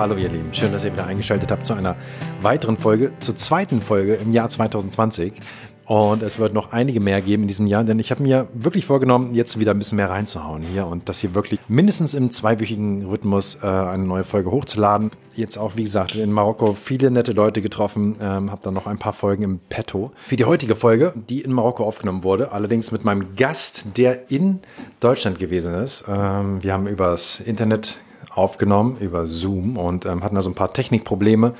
Hallo ihr Lieben, schön, dass ihr wieder eingeschaltet habt zu einer weiteren Folge, zur zweiten Folge im Jahr 2020. Und es wird noch einige mehr geben in diesem Jahr, denn ich habe mir wirklich vorgenommen, jetzt wieder ein bisschen mehr reinzuhauen hier und das hier wirklich mindestens im zweiwöchigen Rhythmus äh, eine neue Folge hochzuladen. Jetzt auch, wie gesagt, in Marokko viele nette Leute getroffen, ähm, habe dann noch ein paar Folgen im Petto. Wie die heutige Folge, die in Marokko aufgenommen wurde, allerdings mit meinem Gast, der in Deutschland gewesen ist. Ähm, wir haben übers Internet aufgenommen, über Zoom und ähm, hatten also ein paar Technikprobleme.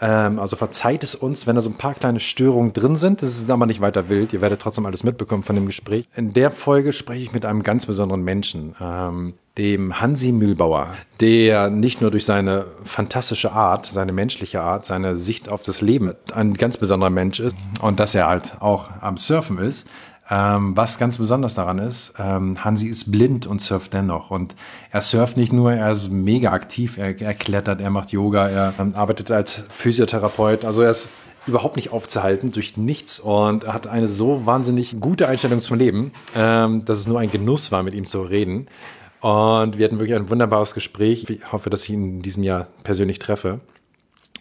Ähm, also verzeiht es uns, wenn da so ein paar kleine Störungen drin sind. Das ist aber nicht weiter wild. Ihr werdet trotzdem alles mitbekommen von dem Gespräch. In der Folge spreche ich mit einem ganz besonderen Menschen, ähm, dem Hansi Mühlbauer, der nicht nur durch seine fantastische Art, seine menschliche Art, seine Sicht auf das Leben ein ganz besonderer Mensch ist und dass er halt auch am Surfen ist, ähm, was ganz besonders daran ist, ähm, Hansi ist blind und surft dennoch. Und er surft nicht nur, er ist mega aktiv, er, er klettert, er macht Yoga, er ähm, arbeitet als Physiotherapeut. Also er ist überhaupt nicht aufzuhalten durch nichts und er hat eine so wahnsinnig gute Einstellung zum Leben, ähm, dass es nur ein Genuss war, mit ihm zu reden. Und wir hatten wirklich ein wunderbares Gespräch. Ich hoffe, dass ich ihn in diesem Jahr persönlich treffe.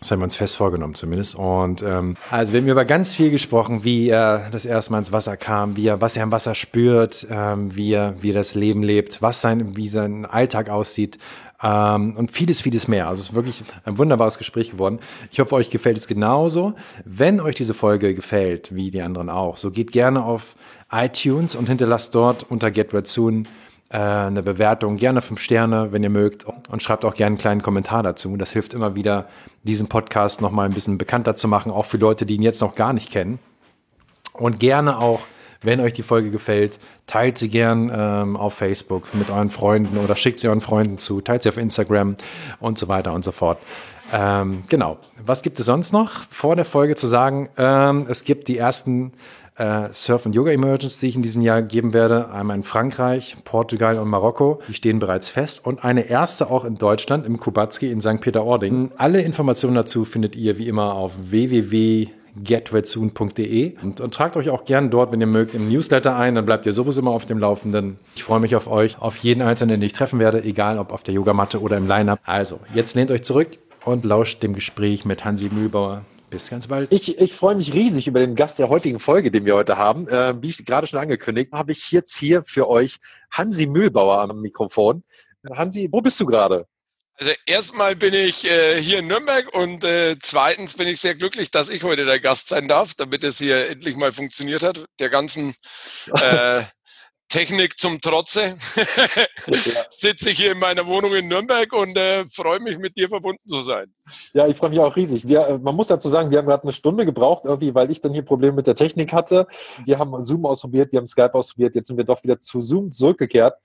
Das haben wir uns fest vorgenommen zumindest. Und ähm, also wir haben über ganz viel gesprochen, wie er das erste Mal ins Wasser kam, wie er, was er im Wasser spürt, ähm, wie, er, wie er das Leben lebt, was sein, wie sein Alltag aussieht. Ähm, und vieles, vieles mehr. Also es ist wirklich ein wunderbares Gespräch geworden. Ich hoffe, euch gefällt es genauso. Wenn euch diese Folge gefällt, wie die anderen auch, so geht gerne auf iTunes und hinterlasst dort unter Get Red Soon äh, eine Bewertung, gerne fünf Sterne, wenn ihr mögt. Und schreibt auch gerne einen kleinen Kommentar dazu. Das hilft immer wieder, diesen Podcast noch mal ein bisschen bekannter zu machen, auch für Leute, die ihn jetzt noch gar nicht kennen. Und gerne auch, wenn euch die Folge gefällt, teilt sie gern ähm, auf Facebook mit euren Freunden oder schickt sie euren Freunden zu, teilt sie auf Instagram und so weiter und so fort. Ähm, genau. Was gibt es sonst noch vor der Folge zu sagen? Ähm, es gibt die ersten äh, Surf- und Yoga-Emergence, die ich in diesem Jahr geben werde. Einmal in Frankreich, Portugal und Marokko. Die stehen bereits fest. Und eine erste auch in Deutschland, im Kubatski in St. Peter-Ording. Alle Informationen dazu findet ihr wie immer auf www getwetsoon.de und, und, tragt euch auch gerne dort, wenn ihr mögt, im Newsletter ein, dann bleibt ihr sowieso immer auf dem Laufenden. Ich freue mich auf euch, auf jeden Einzelnen, den ich treffen werde, egal ob auf der Yogamatte oder im Line-Up. Also, jetzt lehnt euch zurück und lauscht dem Gespräch mit Hansi Mühlbauer. Bis ganz bald. Ich, ich freue mich riesig über den Gast der heutigen Folge, den wir heute haben. Äh, wie ich gerade schon angekündigt, habe ich jetzt hier für euch Hansi Mühlbauer am Mikrofon. Hansi, wo bist du gerade? Also erstmal bin ich äh, hier in Nürnberg und äh, zweitens bin ich sehr glücklich, dass ich heute der Gast sein darf, damit es hier endlich mal funktioniert hat. Der ganzen äh, Technik zum Trotze sitze ich hier in meiner Wohnung in Nürnberg und äh, freue mich, mit dir verbunden zu sein. Ja, ich freue mich auch riesig. Wir, äh, man muss dazu sagen, wir haben gerade eine Stunde gebraucht, irgendwie, weil ich dann hier Probleme mit der Technik hatte. Wir haben Zoom ausprobiert, wir haben Skype ausprobiert, jetzt sind wir doch wieder zu Zoom zurückgekehrt.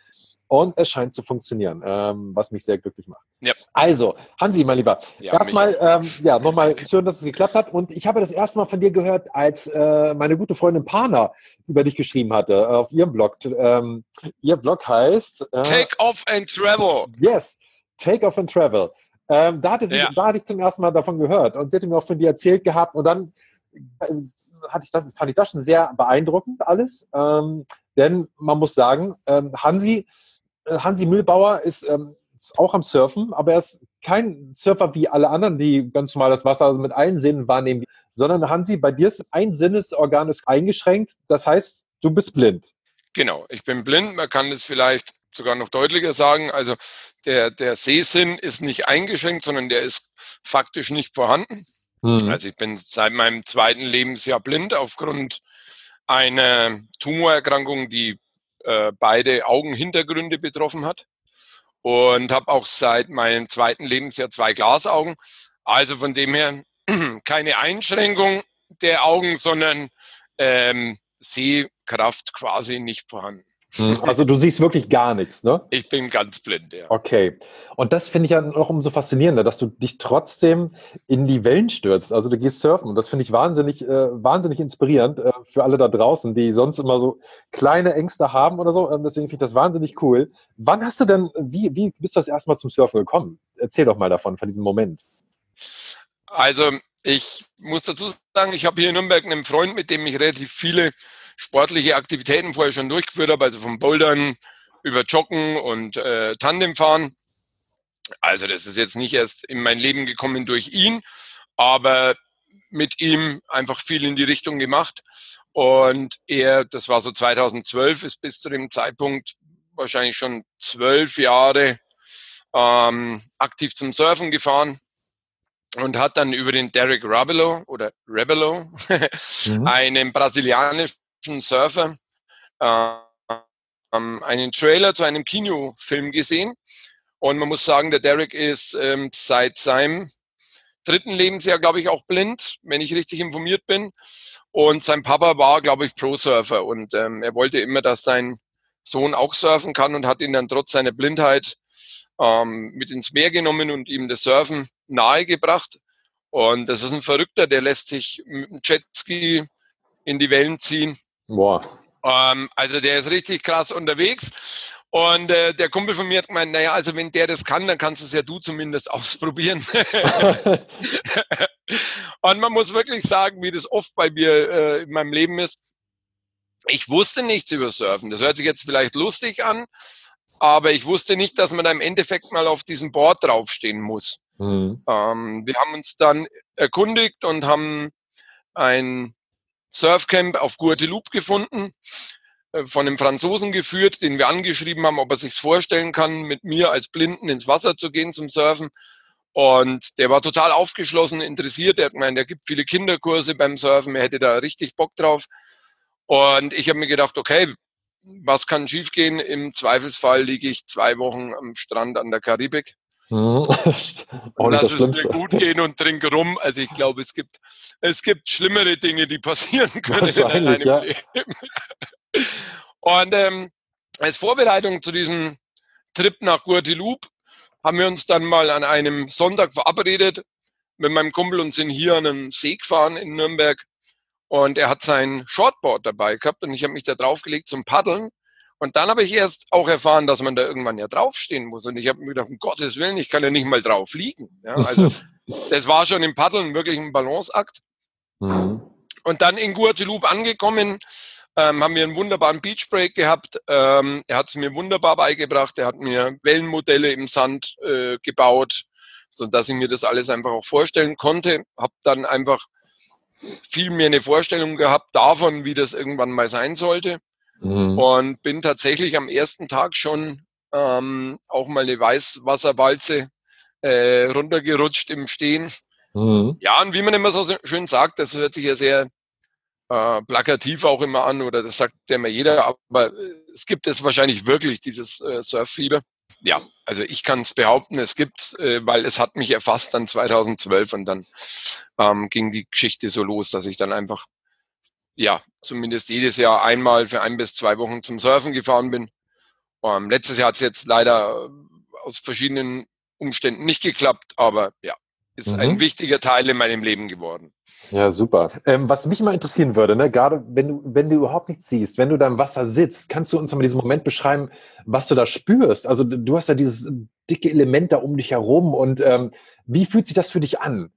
Und es scheint zu funktionieren, ähm, was mich sehr glücklich macht. Ja. Also, Hansi, mein Lieber, ja, erstmal ähm, ja, nochmal schön, dass es geklappt hat. Und ich habe das erste Mal von dir gehört, als äh, meine gute Freundin Pana über dich geschrieben hatte äh, auf ihrem Blog. Ähm, ihr Blog heißt äh, Take Off and Travel. Yes, Take Off and Travel. Ähm, da, hatte sie, ja. da hatte ich zum ersten Mal davon gehört und sie hatte mir auch von dir erzählt gehabt. Und dann äh, hatte ich das, fand ich das schon sehr beeindruckend alles. Ähm, denn man muss sagen, ähm, Hansi Hansi Mühlbauer ist, ähm, ist, auch am Surfen, aber er ist kein Surfer wie alle anderen, die ganz normal das Wasser also mit allen Sinnen wahrnehmen, sondern Hansi, bei dir ist ein Sinnesorgan ist eingeschränkt, das heißt, du bist blind. Genau, ich bin blind, man kann das vielleicht sogar noch deutlicher sagen. Also der, der Sehsinn ist nicht eingeschränkt, sondern der ist faktisch nicht vorhanden. Mhm. Also ich bin seit meinem zweiten Lebensjahr blind aufgrund einer Tumorerkrankung, die äh, beide Augenhintergründe betroffen hat. Und habe auch seit meinem zweiten Lebensjahr zwei Glasaugen. Also von dem her keine Einschränkung der Augen, sondern ähm, Sehkraft quasi nicht vorhanden. Hm, also du siehst wirklich gar nichts, ne? Ich bin ganz blind, ja. Okay. Und das finde ich ja noch umso faszinierender, dass du dich trotzdem in die Wellen stürzt. Also du gehst surfen und das finde ich wahnsinnig, äh, wahnsinnig inspirierend äh, für alle da draußen, die sonst immer so kleine Ängste haben oder so. Ähm, deswegen finde ich das wahnsinnig cool. Wann hast du denn, wie, wie bist du das erstmal zum Surfen gekommen? Erzähl doch mal davon, von diesem Moment. Also ich muss dazu sagen, ich habe hier in Nürnberg einen Freund, mit dem ich relativ viele sportliche Aktivitäten vorher schon durchgeführt habe, also vom Bouldern über Joggen und äh, Tandemfahren. Also das ist jetzt nicht erst in mein Leben gekommen durch ihn, aber mit ihm einfach viel in die Richtung gemacht. Und er, das war so 2012, ist bis zu dem Zeitpunkt wahrscheinlich schon zwölf Jahre ähm, aktiv zum Surfen gefahren und hat dann über den Derek Rabelo oder Rebelo, mhm. einen brasilianischen Surfer, äh, einen Trailer zu einem Kinofilm gesehen. Und man muss sagen, der Derek ist ähm, seit seinem dritten Lebensjahr, glaube ich, auch blind, wenn ich richtig informiert bin. Und sein Papa war, glaube ich, Pro-Surfer. Und ähm, er wollte immer, dass sein Sohn auch surfen kann und hat ihn dann trotz seiner Blindheit ähm, mit ins Meer genommen und ihm das Surfen nahegebracht. Und das ist ein Verrückter, der lässt sich mit dem Jetski in die Wellen ziehen. Boah. Ähm, also der ist richtig krass unterwegs. Und äh, der Kumpel von mir hat gemeint, naja, also wenn der das kann, dann kannst du es ja du zumindest ausprobieren. und man muss wirklich sagen, wie das oft bei mir äh, in meinem Leben ist. Ich wusste nichts über Surfen. Das hört sich jetzt vielleicht lustig an, aber ich wusste nicht, dass man da im Endeffekt mal auf diesem Board draufstehen muss. Mhm. Ähm, wir haben uns dann erkundigt und haben ein Surfcamp auf Guadeloupe gefunden, äh, von einem Franzosen geführt, den wir angeschrieben haben, ob er sich vorstellen kann, mit mir als Blinden ins Wasser zu gehen zum Surfen. Und der war total aufgeschlossen, interessiert. Er hat gemeint, er gibt viele Kinderkurse beim Surfen, er hätte da richtig Bock drauf. Und ich habe mir gedacht, okay, was kann schiefgehen? Im Zweifelsfall liege ich zwei Wochen am Strand an der Karibik. Mhm. Lass es mir gut gehen und trinke rum. Also ich glaube, es gibt, es gibt schlimmere Dinge, die passieren können in einem ja. Leben. Und ähm, als Vorbereitung zu diesem Trip nach Guadeloupe haben wir uns dann mal an einem Sonntag verabredet mit meinem Kumpel und sind hier an einem See gefahren in Nürnberg. Und er hat sein Shortboard dabei gehabt und ich habe mich da draufgelegt zum Paddeln. Und dann habe ich erst auch erfahren, dass man da irgendwann ja draufstehen muss. Und ich habe mir gedacht, um Gottes Willen, ich kann ja nicht mal drauf liegen. Ja, also das war schon im Paddeln wirklich ein Balanceakt. Mhm. Und dann in Guadeloupe angekommen, ähm, haben wir einen wunderbaren Beachbreak gehabt. Ähm, er hat es mir wunderbar beigebracht. Er hat mir Wellenmodelle im Sand äh, gebaut, so dass ich mir das alles einfach auch vorstellen konnte. Hab dann einfach viel mehr eine Vorstellung gehabt davon, wie das irgendwann mal sein sollte. Mhm. Und bin tatsächlich am ersten Tag schon ähm, auch mal eine Weißwasserwalze äh, runtergerutscht im Stehen. Mhm. Ja, und wie man immer so schön sagt, das hört sich ja sehr äh, plakativ auch immer an oder das sagt ja immer jeder, aber es gibt es wahrscheinlich wirklich, dieses äh, Surffieber. Ja, also ich kann es behaupten, es gibt, äh, weil es hat mich erfasst dann 2012 und dann ähm, ging die Geschichte so los, dass ich dann einfach, ja, zumindest jedes Jahr einmal für ein bis zwei Wochen zum Surfen gefahren bin. Ähm, letztes Jahr hat es jetzt leider aus verschiedenen Umständen nicht geklappt, aber ja, ist mhm. ein wichtiger Teil in meinem Leben geworden. Ja, super. Ähm, was mich mal interessieren würde, ne, gerade wenn du, wenn du überhaupt nichts siehst, wenn du da im Wasser sitzt, kannst du uns mal diesen Moment beschreiben, was du da spürst? Also du hast ja dieses dicke Element da um dich herum und ähm, wie fühlt sich das für dich an?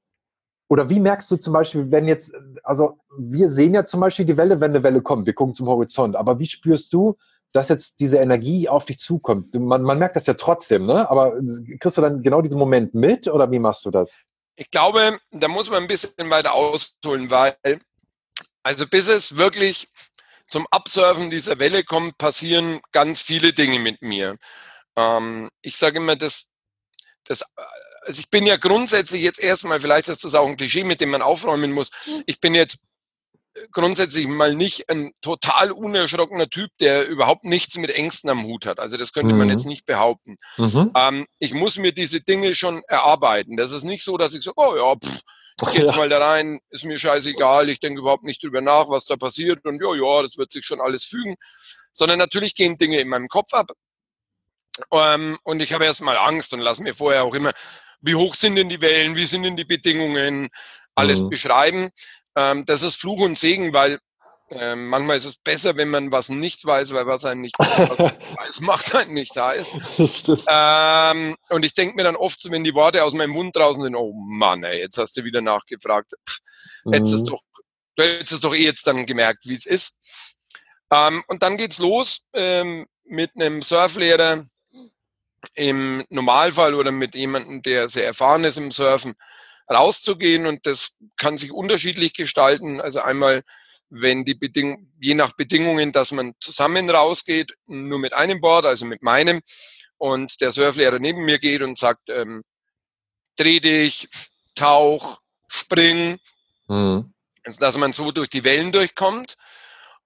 Oder wie merkst du zum Beispiel, wenn jetzt, also wir sehen ja zum Beispiel die Welle, wenn eine Welle kommt, wir gucken zum Horizont, aber wie spürst du, dass jetzt diese Energie auf dich zukommt? Man, man merkt das ja trotzdem, ne? Aber kriegst du dann genau diesen Moment mit oder wie machst du das? Ich glaube, da muss man ein bisschen weiter ausholen, weil, also bis es wirklich zum Absurfen dieser Welle kommt, passieren ganz viele Dinge mit mir. Ähm, ich sage immer, das, das, also ich bin ja grundsätzlich jetzt erstmal, vielleicht ist das auch ein Klischee, mit dem man aufräumen muss. Mhm. Ich bin jetzt grundsätzlich mal nicht ein total unerschrockener Typ, der überhaupt nichts mit Ängsten am Hut hat. Also das könnte mhm. man jetzt nicht behaupten. Mhm. Ähm, ich muss mir diese Dinge schon erarbeiten. Das ist nicht so, dass ich so, oh ja, pff, ich gehe jetzt mal da rein, ist mir scheißegal, ich denke überhaupt nicht drüber nach, was da passiert und ja, ja, das wird sich schon alles fügen. Sondern natürlich gehen Dinge in meinem Kopf ab. Ähm, und ich habe erstmal Angst und lasse mir vorher auch immer, wie hoch sind denn die Wellen, wie sind denn die Bedingungen, alles mhm. beschreiben. Ähm, das ist Fluch und Segen, weil ähm, manchmal ist es besser, wenn man was nicht weiß, weil was einen nicht weiß, macht einen nicht heiß. Ähm, und ich denke mir dann oft, wenn die Worte aus meinem Mund draußen sind, oh Mann, ey, jetzt hast du wieder nachgefragt. Pff, mhm. hättest doch, du hättest es doch eh jetzt dann gemerkt, wie es ist. Ähm, und dann geht's los ähm, mit einem Surflehrer, im Normalfall oder mit jemandem, der sehr erfahren ist im Surfen, rauszugehen und das kann sich unterschiedlich gestalten. Also einmal, wenn die Bedingungen, je nach Bedingungen, dass man zusammen rausgeht, nur mit einem Board, also mit meinem, und der Surflehrer neben mir geht und sagt, ähm, dreh dich, tauch, spring, mhm. dass man so durch die Wellen durchkommt.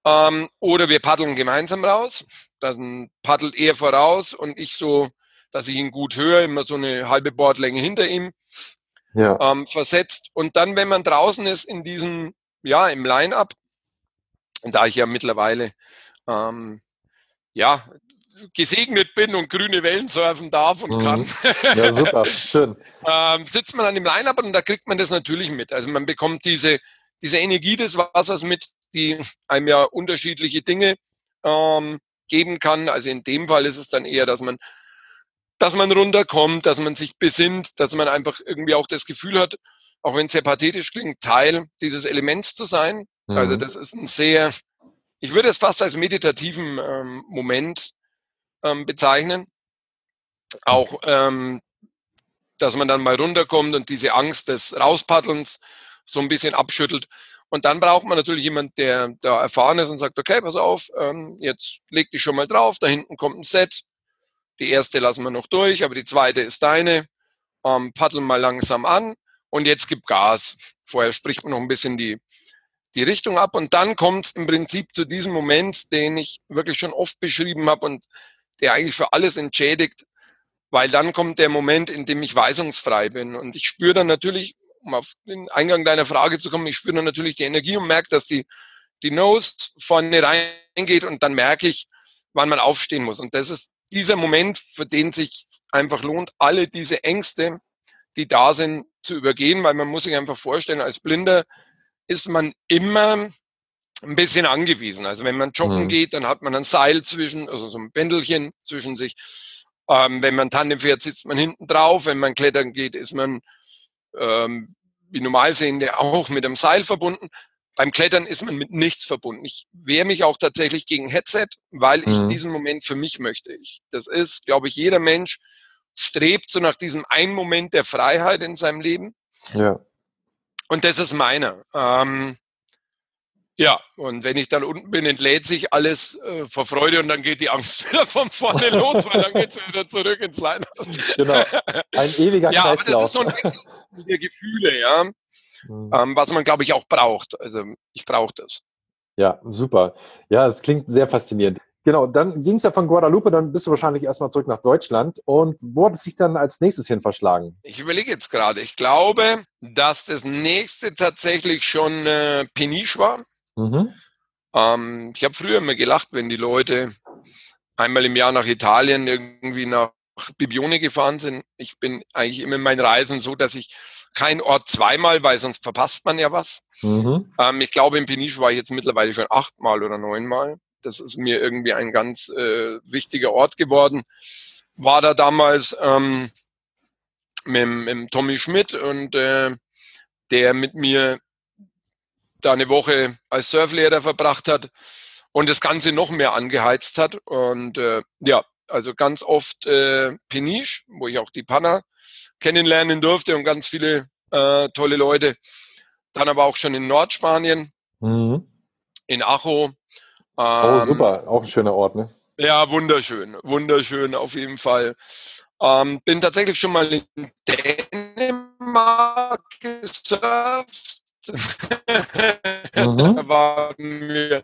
Ähm, oder wir paddeln gemeinsam raus. Dann paddelt er voraus und ich so, dass ich ihn gut höre, immer so eine halbe Bordlänge hinter ihm ja. ähm, versetzt. Und dann, wenn man draußen ist in diesem, ja, im Line-Up, da ich ja mittlerweile ähm, ja, gesegnet bin und grüne Wellen surfen darf und mhm. kann. Ja, super, schön. ähm, sitzt man an dem Line-Up und da kriegt man das natürlich mit. Also man bekommt diese, diese Energie des Wassers mit, die einem ja unterschiedliche Dinge ähm, geben kann. Also in dem Fall ist es dann eher, dass man, dass man runterkommt, dass man sich besinnt, dass man einfach irgendwie auch das Gefühl hat, auch wenn es sehr pathetisch klingt, Teil dieses Elements zu sein. Also mhm. Also das ist ein sehr, ich würde es fast als meditativen ähm, Moment ähm, bezeichnen. Auch, ähm, dass man dann mal runterkommt und diese Angst des Rauspaddelns so ein bisschen abschüttelt. Und dann braucht man natürlich jemand, der da erfahren ist und sagt, okay, pass auf, ähm, jetzt leg dich schon mal drauf, da hinten kommt ein Set. Die erste lassen wir noch durch, aber die zweite ist deine. Ähm, paddel mal langsam an und jetzt gib Gas. Vorher spricht man noch ein bisschen die, die Richtung ab und dann kommt im Prinzip zu diesem Moment, den ich wirklich schon oft beschrieben habe und der eigentlich für alles entschädigt, weil dann kommt der Moment, in dem ich weisungsfrei bin und ich spüre dann natürlich, um auf den Eingang deiner Frage zu kommen, ich spüre dann natürlich die Energie und merke, dass die, die Nose vorne reingeht und dann merke ich, wann man aufstehen muss. Und das ist dieser Moment, für den sich einfach lohnt, alle diese Ängste, die da sind, zu übergehen, weil man muss sich einfach vorstellen, als Blinder ist man immer ein bisschen angewiesen. Also wenn man joggen mhm. geht, dann hat man ein Seil zwischen, also so ein Pendelchen zwischen sich. Ähm, wenn man Tandem fährt, sitzt man hinten drauf. Wenn man klettern geht, ist man ähm, wie Normalsehende auch mit einem Seil verbunden. Beim Klettern ist man mit nichts verbunden. Ich wehre mich auch tatsächlich gegen Headset, weil mhm. ich diesen Moment für mich möchte. Ich, das ist, glaube ich, jeder Mensch strebt so nach diesem einen Moment der Freiheit in seinem Leben. Ja. Und das ist meiner. Ähm, ja, und wenn ich dann unten bin, entlädt sich alles äh, vor Freude und dann geht die Angst wieder von vorne los, weil dann geht es wieder zurück ins Line. Genau, ein ewiger ja, Kreislauf. Ja, aber das ist so ein Wechsel der Gefühle, ja, mhm. ähm, was man, glaube ich, auch braucht. Also ich brauche das. Ja, super. Ja, es klingt sehr faszinierend. Genau, dann ging es ja von Guadalupe, dann bist du wahrscheinlich erstmal zurück nach Deutschland. Und wo hat es sich dann als nächstes hin verschlagen? Ich überlege jetzt gerade. Ich glaube, dass das nächste tatsächlich schon äh, Peniche war. Mhm. Ähm, ich habe früher immer gelacht, wenn die Leute einmal im Jahr nach Italien irgendwie nach Bibione gefahren sind. Ich bin eigentlich immer in meinen Reisen so, dass ich kein Ort zweimal, weil sonst verpasst man ja was. Mhm. Ähm, ich glaube, in Peniche war ich jetzt mittlerweile schon achtmal oder neunmal. Das ist mir irgendwie ein ganz äh, wichtiger Ort geworden. War da damals ähm, mit, mit Tommy Schmidt und äh, der mit mir da eine Woche als Surflehrer verbracht hat und das Ganze noch mehr angeheizt hat. Und äh, ja, also ganz oft äh, Peniche, wo ich auch die Panna kennenlernen durfte und ganz viele äh, tolle Leute. Dann aber auch schon in Nordspanien, mhm. in Acho. Oh, ähm, oh, super, auch ein schöner Ort, ne? Ja, wunderschön, wunderschön auf jeden Fall. Ähm, bin tatsächlich schon mal in Dänemark gesurft mhm. da waren wir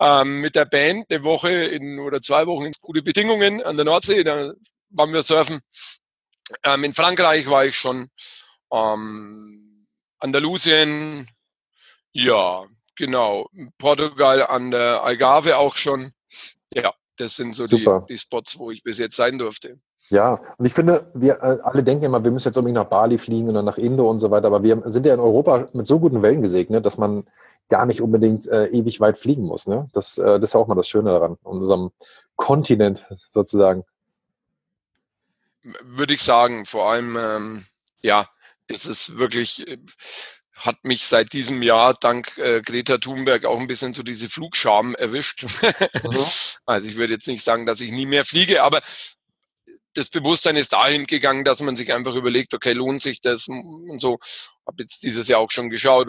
ähm, mit der Band eine Woche in, oder zwei Wochen in gute Bedingungen an der Nordsee. Da waren wir surfen. Ähm, in Frankreich war ich schon. Ähm, Andalusien, ja, genau. Portugal an der Algarve auch schon. Ja, das sind so die, die Spots, wo ich bis jetzt sein durfte. Ja, und ich finde, wir äh, alle denken immer, wir müssen jetzt unbedingt nach Bali fliegen und dann nach Indo und so weiter, aber wir sind ja in Europa mit so guten Wellen gesegnet, dass man gar nicht unbedingt äh, ewig weit fliegen muss. Ne? Das, äh, das ist auch mal das Schöne daran, unserem Kontinent sozusagen. Würde ich sagen, vor allem, ähm, ja, es ist wirklich, äh, hat mich seit diesem Jahr dank äh, Greta Thunberg auch ein bisschen so diese Flugscham erwischt. Mhm. also ich würde jetzt nicht sagen, dass ich nie mehr fliege, aber das Bewusstsein ist dahin gegangen, dass man sich einfach überlegt, okay, lohnt sich das und so. Habe jetzt dieses Jahr auch schon geschaut,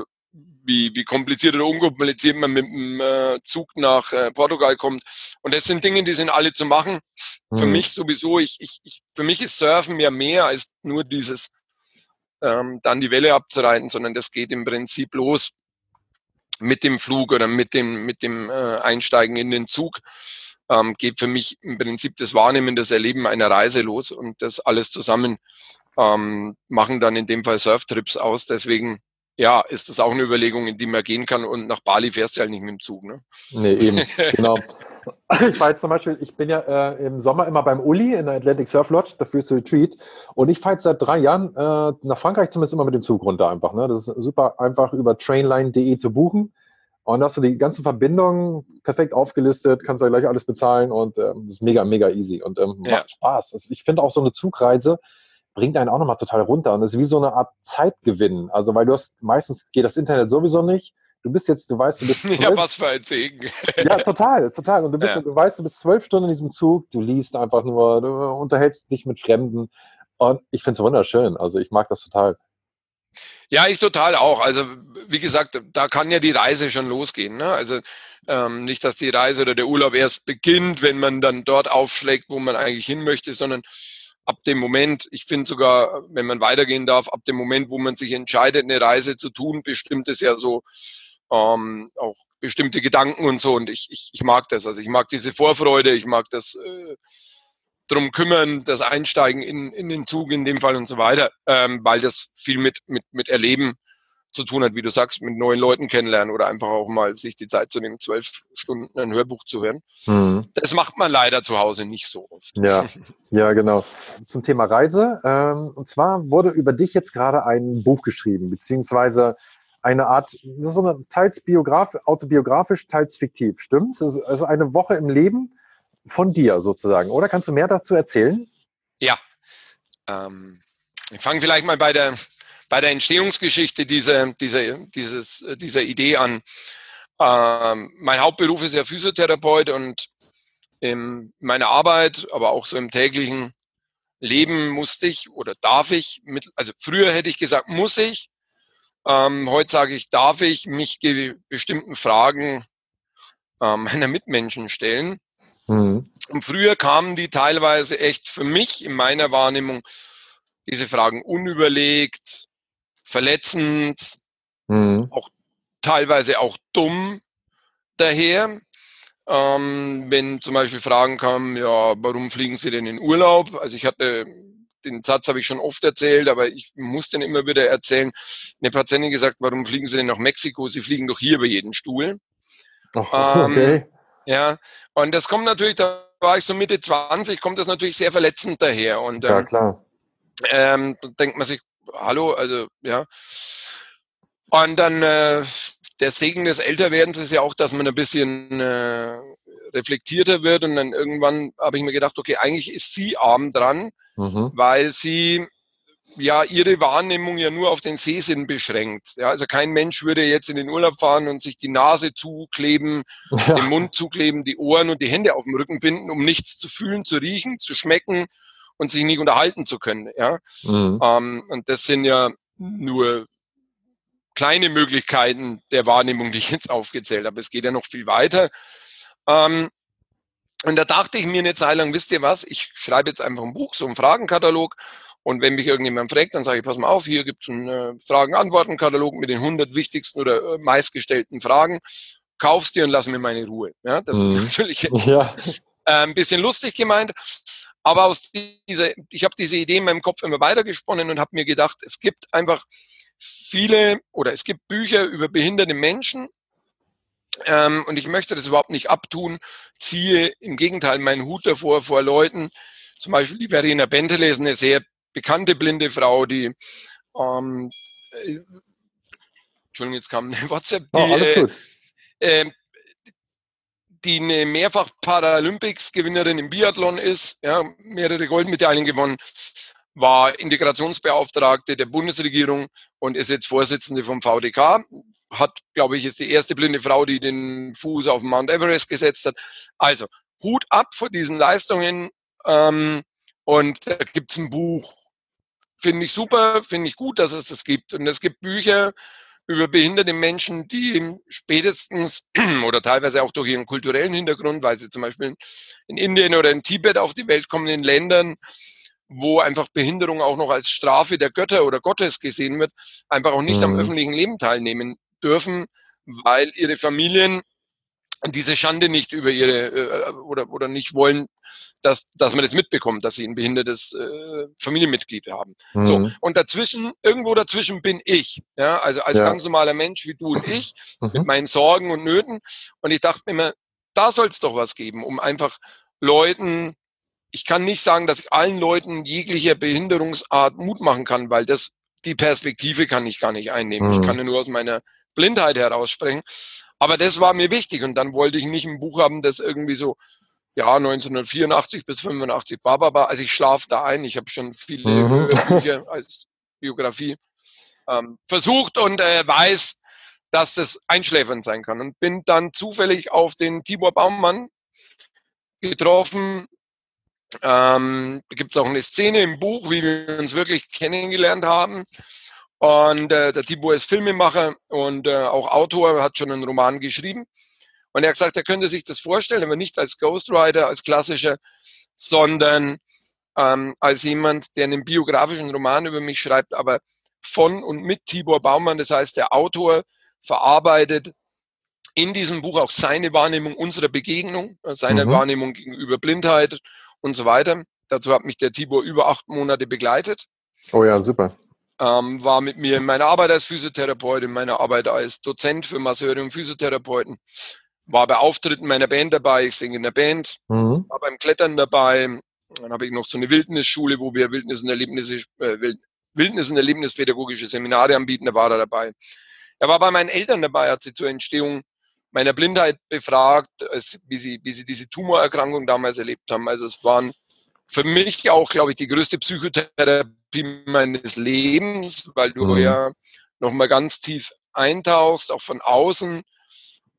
wie, wie kompliziert oder unkompliziert man mit dem äh, Zug nach äh, Portugal kommt. Und das sind Dinge, die sind alle zu machen. Mhm. Für mich sowieso, ich, ich, ich, für mich ist Surfen ja mehr als nur dieses ähm, dann die Welle abzureiten, sondern das geht im Prinzip los mit dem Flug oder mit dem, mit dem äh, Einsteigen in den Zug. Ähm, geht für mich im Prinzip das Wahrnehmen, das Erleben einer Reise los und das alles zusammen ähm, machen dann in dem Fall Surftrips aus. Deswegen ja, ist das auch eine Überlegung, in die man gehen kann. Und nach Bali fährst du halt nicht mit dem Zug, ne? Nee, eben, genau. Ich jetzt zum Beispiel, ich bin ja äh, im Sommer immer beim Uli in der Atlantic Surf Lodge, dafür ist Retreat. Und ich fahre jetzt seit drei Jahren äh, nach Frankreich zumindest immer mit dem Zug runter einfach. Ne? Das ist super einfach über trainline.de zu buchen. Und da hast du die ganzen Verbindungen perfekt aufgelistet, kannst da gleich alles bezahlen und ähm, das ist mega, mega easy und ähm, ja. macht Spaß. Ich finde auch so eine Zugreise, bringt einen auch nochmal total runter. Und das ist wie so eine Art Zeitgewinn. Also, weil du hast, meistens geht das Internet sowieso nicht. Du bist jetzt, du weißt, du bist. Zwölf, ja, was für ein Segen. ja, total, total. Und du bist, ja. du weißt, du bist zwölf Stunden in diesem Zug, du liest einfach nur, du unterhältst dich mit Fremden. Und ich finde es wunderschön. Also, ich mag das total. Ja, ich total auch. Also, wie gesagt, da kann ja die Reise schon losgehen. Ne? Also, ähm, nicht, dass die Reise oder der Urlaub erst beginnt, wenn man dann dort aufschlägt, wo man eigentlich hin möchte, sondern ab dem Moment, ich finde sogar, wenn man weitergehen darf, ab dem Moment, wo man sich entscheidet, eine Reise zu tun, bestimmt es ja so ähm, auch bestimmte Gedanken und so. Und ich, ich, ich mag das. Also ich mag diese Vorfreude, ich mag das äh, drum kümmern, das Einsteigen in, in den Zug in dem Fall und so weiter, ähm, weil das viel mit, mit, mit Erleben zu tun hat, wie du sagst, mit neuen Leuten kennenlernen oder einfach auch mal sich die Zeit zu nehmen, zwölf Stunden ein Hörbuch zu hören. Mhm. Das macht man leider zu Hause nicht so oft. Ja, ja genau. Zum Thema Reise. Ähm, und zwar wurde über dich jetzt gerade ein Buch geschrieben, beziehungsweise eine Art, das ist so eine, teils biograf, autobiografisch, teils fiktiv, stimmt's? Es ist also eine Woche im Leben von dir sozusagen, oder? Kannst du mehr dazu erzählen? Ja. Ähm, ich fange vielleicht mal bei der bei der Entstehungsgeschichte dieser, dieser, dieses, dieser Idee an. Ähm, mein Hauptberuf ist ja Physiotherapeut und in meiner Arbeit, aber auch so im täglichen Leben musste ich oder darf ich, mit, also früher hätte ich gesagt, muss ich, ähm, heute sage ich, darf ich mich bestimmten Fragen ähm, meiner Mitmenschen stellen. Mhm. Und früher kamen die teilweise echt für mich in meiner Wahrnehmung diese Fragen unüberlegt, verletzend, mhm. auch teilweise auch dumm daher. Ähm, wenn zum Beispiel Fragen kamen, ja, warum fliegen Sie denn in Urlaub? Also ich hatte, den Satz habe ich schon oft erzählt, aber ich muss den immer wieder erzählen. Eine Patientin gesagt, warum fliegen Sie denn nach Mexiko? Sie fliegen doch hier über jeden Stuhl. Ach, okay. Ähm, ja, und das kommt natürlich, da war ich so Mitte 20, kommt das natürlich sehr verletzend daher. Und, ähm, ja, klar. Ähm, denkt man sich, hallo, also ja. Und dann äh, der Segen des Älterwerdens ist ja auch, dass man ein bisschen äh, reflektierter wird und dann irgendwann habe ich mir gedacht, okay, eigentlich ist sie arm dran, mhm. weil sie ja ihre Wahrnehmung ja nur auf den Sehsinn beschränkt. Ja, also kein Mensch würde jetzt in den Urlaub fahren und sich die Nase zukleben, ja. den Mund zukleben, die Ohren und die Hände auf dem Rücken binden, um nichts zu fühlen, zu riechen, zu schmecken und sich nicht unterhalten zu können. Ja? Mhm. Ähm, und das sind ja nur kleine Möglichkeiten der Wahrnehmung, die ich jetzt aufgezählt habe. Es geht ja noch viel weiter. Ähm, und da dachte ich mir eine Zeit lang, wisst ihr was, ich schreibe jetzt einfach ein Buch, so einen Fragenkatalog. Und wenn mich irgendjemand fragt, dann sage ich, pass mal auf, hier gibt es einen äh, Fragen-Antworten-Katalog mit den 100 wichtigsten oder äh, meistgestellten Fragen. Kaufst dir und lass mir meine Ruhe. Ja, das mhm. ist natürlich jetzt ja. äh, ein bisschen lustig gemeint. Aber aus dieser, ich habe diese Idee in meinem Kopf immer weitergesponnen und habe mir gedacht, es gibt einfach viele oder es gibt Bücher über behinderte Menschen. Ähm, und ich möchte das überhaupt nicht abtun, ziehe im Gegenteil meinen Hut davor vor Leuten, zum Beispiel die Verena Bentele ist eine sehr bekannte blinde Frau, die ähm, äh, Entschuldigung, jetzt kam eine WhatsApp, die, oh, äh, äh, die eine mehrfach Paralympics-Gewinnerin im Biathlon ist, ja, mehrere Goldmedaillen gewonnen, war Integrationsbeauftragte der Bundesregierung und ist jetzt Vorsitzende vom VDK. Hat, glaube ich, ist die erste blinde Frau, die den Fuß auf Mount Everest gesetzt hat. Also Hut ab vor diesen Leistungen. Ähm, Und da gibt's ein Buch. Finde ich super, finde ich gut, dass es das gibt. Und es gibt Bücher über behinderte Menschen, die spätestens oder teilweise auch durch ihren kulturellen Hintergrund, weil sie zum Beispiel in Indien oder in Tibet auf die Welt kommen, in Ländern, wo einfach Behinderung auch noch als Strafe der Götter oder Gottes gesehen wird, einfach auch nicht mhm. am öffentlichen Leben teilnehmen dürfen, weil ihre Familien diese Schande nicht über ihre äh, oder oder nicht wollen, dass dass man das mitbekommt, dass sie ein behindertes äh, Familienmitglied haben. Mhm. So und dazwischen irgendwo dazwischen bin ich, ja, also als ja. ganz normaler Mensch wie du und ich mhm. mit meinen Sorgen und Nöten und ich dachte mir immer, da soll es doch was geben, um einfach Leuten ich kann nicht sagen, dass ich allen Leuten jeglicher Behinderungsart Mut machen kann, weil das die Perspektive kann ich gar nicht einnehmen. Mhm. Ich kann ja nur aus meiner Blindheit heraussprechen. Aber das war mir wichtig und dann wollte ich nicht ein Buch haben, das irgendwie so ja 1984 bis 85 bababa. Also ich schlafe da ein. Ich habe schon viele mhm. Bücher als Biografie ähm, versucht und äh, weiß, dass das einschläfernd sein kann und bin dann zufällig auf den Tibor Baumann getroffen, ähm, Gibt es auch eine Szene im Buch, wie wir uns wirklich kennengelernt haben. Und äh, der Tibor ist Filmemacher und äh, auch Autor, hat schon einen Roman geschrieben. Und er hat gesagt, er könnte sich das vorstellen, aber nicht als Ghostwriter, als klassischer, sondern ähm, als jemand, der einen biografischen Roman über mich schreibt, aber von und mit Tibor Baumann. Das heißt, der Autor verarbeitet in diesem Buch auch seine Wahrnehmung unserer Begegnung, äh, seine mhm. Wahrnehmung gegenüber Blindheit und so weiter. Dazu hat mich der Tibor über acht Monate begleitet. Oh ja, super. Ähm, war mit mir in meiner Arbeit als Physiotherapeut, in meiner Arbeit als Dozent für Masseure und Physiotherapeuten. War bei Auftritten meiner Band dabei, ich singe in der Band, mhm. war beim Klettern dabei. Dann habe ich noch so eine Wildnisschule, wo wir Wildnis- und, Erlebnis, äh, Wildnis und Erlebnispädagogische Seminare anbieten, da war er dabei. Er war bei meinen Eltern dabei, hat sie zur Entstehung meiner Blindheit befragt, wie sie, wie sie diese Tumorerkrankung damals erlebt haben. Also es waren für mich auch, glaube ich, die größte Psychotherapie meines Lebens, weil du mhm. ja nochmal ganz tief eintauchst, auch von außen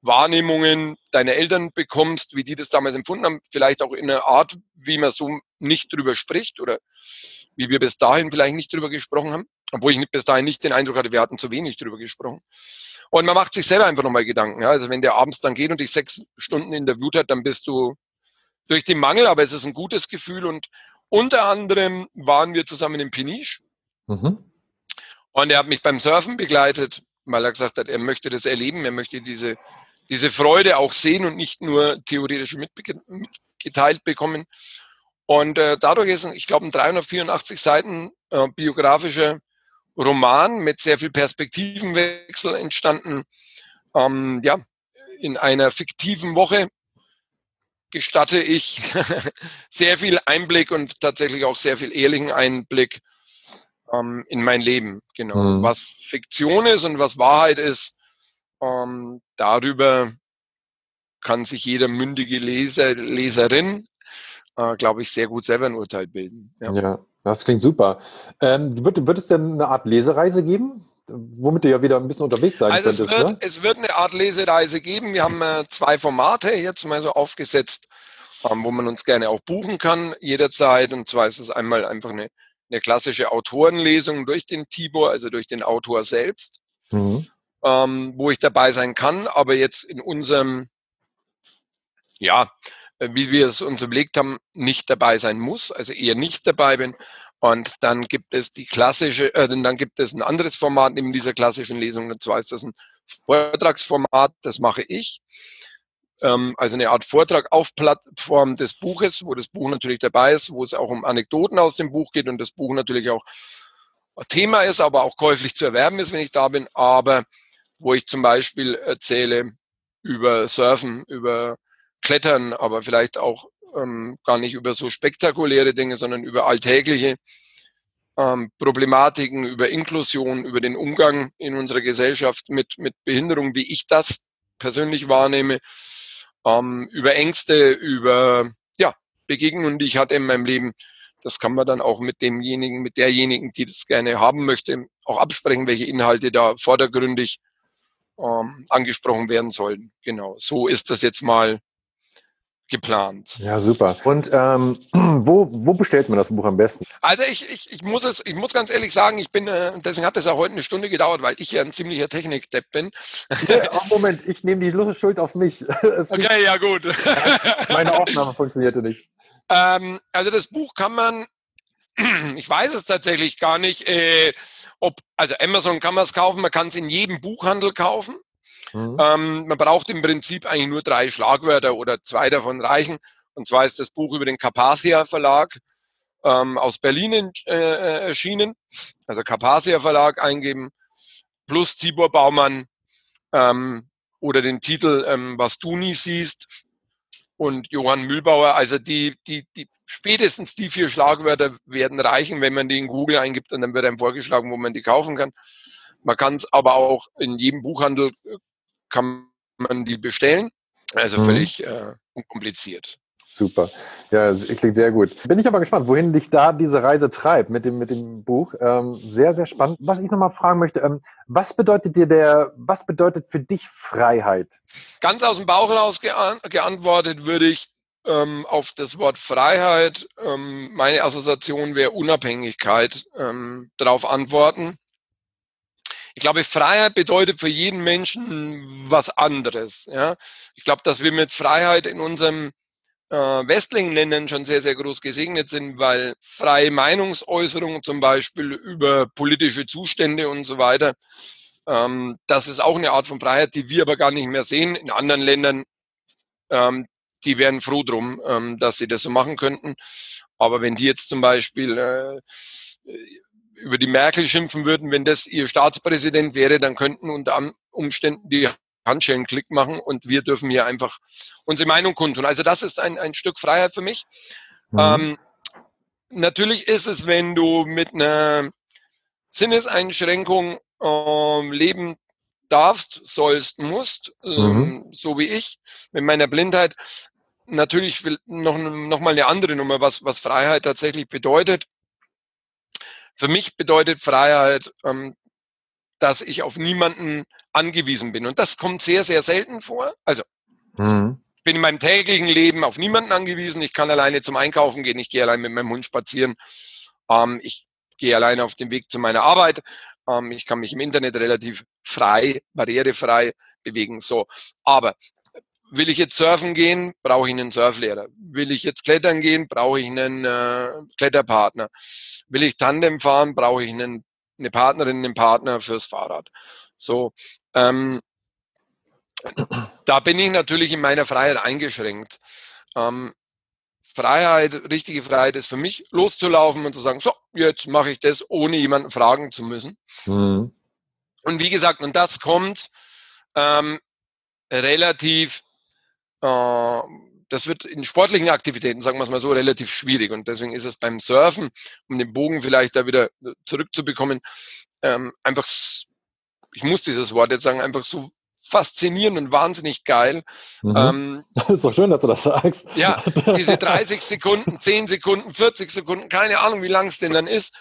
Wahrnehmungen deiner Eltern bekommst, wie die das damals empfunden haben, vielleicht auch in einer Art, wie man so nicht drüber spricht oder wie wir bis dahin vielleicht nicht drüber gesprochen haben, obwohl ich bis dahin nicht den Eindruck hatte, wir hatten zu wenig drüber gesprochen. Und man macht sich selber einfach nochmal Gedanken. Ja? Also wenn der abends dann geht und dich sechs Stunden interviewt hat, dann bist du durch den Mangel, aber es ist ein gutes Gefühl. Und unter anderem waren wir zusammen in Peniche. Mhm. Und er hat mich beim Surfen begleitet, weil er gesagt hat, er möchte das erleben, er möchte diese, diese Freude auch sehen und nicht nur theoretisch mitgeteilt bekommen. Und äh, dadurch ist, ich glaube, ein 384 Seiten äh, biografischer Roman mit sehr viel Perspektivenwechsel entstanden. Ähm, ja, in einer fiktiven Woche gestatte ich sehr viel Einblick und tatsächlich auch sehr viel ehrlichen Einblick ähm, in mein Leben. Genau. Mhm. Was Fiktion ist und was Wahrheit ist, ähm, darüber kann sich jeder mündige Leser, Leserin, äh, glaube ich, sehr gut selber ein Urteil bilden. Ja. ja. Das klingt super. Ähm, wird, wird es denn eine Art Lesereise geben? Womit du ja wieder ein bisschen unterwegs sein also könntest. Es wird, ne? es wird eine Art Lesereise geben. Wir haben äh, zwei Formate jetzt mal so aufgesetzt, ähm, wo man uns gerne auch buchen kann jederzeit. Und zwar ist es einmal einfach eine, eine klassische Autorenlesung durch den Tibor, also durch den Autor selbst, mhm. ähm, wo ich dabei sein kann. Aber jetzt in unserem, ja, äh, wie wir es uns überlegt haben, nicht dabei sein muss, also eher nicht dabei bin. Und dann gibt es die klassische, äh, dann gibt es ein anderes Format neben dieser klassischen Lesung, und zwar ist das ein Vortragsformat, das mache ich. Ähm, also eine Art Vortrag auf Plattform des Buches, wo das Buch natürlich dabei ist, wo es auch um Anekdoten aus dem Buch geht und das Buch natürlich auch Thema ist, aber auch käuflich zu erwerben ist, wenn ich da bin, aber wo ich zum Beispiel erzähle über Surfen, über Klettern, aber vielleicht auch ähm, gar nicht über so spektakuläre Dinge, sondern über alltägliche ähm, Problematiken, über Inklusion, über den Umgang in unserer Gesellschaft mit, mit Behinderung, wie ich das persönlich wahrnehme, ähm, über Ängste, über ja, Begegnungen, die ich hatte in meinem Leben. Das kann man dann auch mit demjenigen, mit derjenigen, die das gerne haben möchte, auch absprechen, welche Inhalte da vordergründig ähm, angesprochen werden sollen. Genau, so ist das jetzt mal geplant. Ja, super. Und ähm, wo, wo bestellt man das Buch am besten? Also ich, ich, ich muss es, ich muss ganz ehrlich sagen, ich bin, äh, deswegen hat es auch heute eine Stunde gedauert, weil ich ja ein ziemlicher Technikdepp bin. Ja, oh, Moment, ich nehme die Schuld auf mich. okay, ja gut. Meine Aufnahme funktionierte nicht. Ähm, also das Buch kann man, ich weiß es tatsächlich gar nicht, äh, ob, also Amazon kann man es kaufen, man kann es in jedem Buchhandel kaufen. Mhm. Ähm, man braucht im Prinzip eigentlich nur drei Schlagwörter oder zwei davon reichen. Und zwar ist das Buch über den Carpathia Verlag ähm, aus Berlin in, äh, äh, erschienen. Also Carpathia Verlag eingeben, plus Tibor Baumann ähm, oder den Titel ähm, Was du nie siehst und Johann Mühlbauer. Also die, die, die spätestens die vier Schlagwörter werden reichen, wenn man die in Google eingibt und dann wird einem vorgeschlagen, wo man die kaufen kann. Man kann es aber auch in jedem Buchhandel äh, kann man die bestellen. Also mhm. völlig äh, unkompliziert. Super. Ja, klingt sehr gut. Bin ich aber gespannt, wohin dich da diese Reise treibt mit dem, mit dem Buch. Ähm, sehr, sehr spannend. Was ich nochmal fragen möchte, ähm, was bedeutet dir der, was bedeutet für dich Freiheit? Ganz aus dem Bauch heraus gean geantwortet würde ich ähm, auf das Wort Freiheit, ähm, meine Assoziation wäre Unabhängigkeit, ähm, darauf antworten. Ich glaube, Freiheit bedeutet für jeden Menschen was anderes. Ja? Ich glaube, dass wir mit Freiheit in unserem äh, westlichen Ländern schon sehr, sehr groß gesegnet sind, weil freie Meinungsäußerung zum Beispiel über politische Zustände und so weiter, ähm, das ist auch eine Art von Freiheit, die wir aber gar nicht mehr sehen. In anderen Ländern, ähm, die wären froh drum, ähm, dass sie das so machen könnten. Aber wenn die jetzt zum Beispiel äh, über die Merkel schimpfen würden, wenn das ihr Staatspräsident wäre, dann könnten unter Umständen die Handschellen Klick machen und wir dürfen hier einfach unsere Meinung kundtun. Also das ist ein, ein Stück Freiheit für mich. Mhm. Ähm, natürlich ist es, wenn du mit einer Sinneseinschränkung ähm, leben darfst, sollst, musst, ähm, mhm. so wie ich, mit meiner Blindheit, natürlich will noch, noch mal eine andere Nummer, was, was Freiheit tatsächlich bedeutet. Für mich bedeutet Freiheit, ähm, dass ich auf niemanden angewiesen bin. Und das kommt sehr, sehr selten vor. Also mhm. ich bin in meinem täglichen Leben auf niemanden angewiesen. Ich kann alleine zum Einkaufen gehen. Ich gehe allein mit meinem Hund spazieren. Ähm, ich gehe alleine auf den Weg zu meiner Arbeit. Ähm, ich kann mich im Internet relativ frei, barrierefrei bewegen. So, aber will ich jetzt surfen gehen, brauche ich einen Surflehrer. Will ich jetzt klettern gehen, brauche ich einen äh, Kletterpartner. Will ich Tandem fahren, brauche ich einen, eine Partnerin, einen Partner fürs Fahrrad. So, ähm, da bin ich natürlich in meiner Freiheit eingeschränkt. Ähm, Freiheit, richtige Freiheit ist für mich, loszulaufen und zu sagen, so, jetzt mache ich das, ohne jemanden fragen zu müssen. Mhm. Und wie gesagt, und das kommt ähm, relativ äh, das wird in sportlichen Aktivitäten, sagen wir es mal so, relativ schwierig. Und deswegen ist es beim Surfen, um den Bogen vielleicht da wieder zurückzubekommen, ähm, einfach, ich muss dieses Wort jetzt sagen, einfach so faszinierend und wahnsinnig geil. Mhm. Ähm, das ist doch schön, dass du das sagst. Ja, diese 30 Sekunden, 10 Sekunden, 40 Sekunden, keine Ahnung, wie lang es denn dann ist.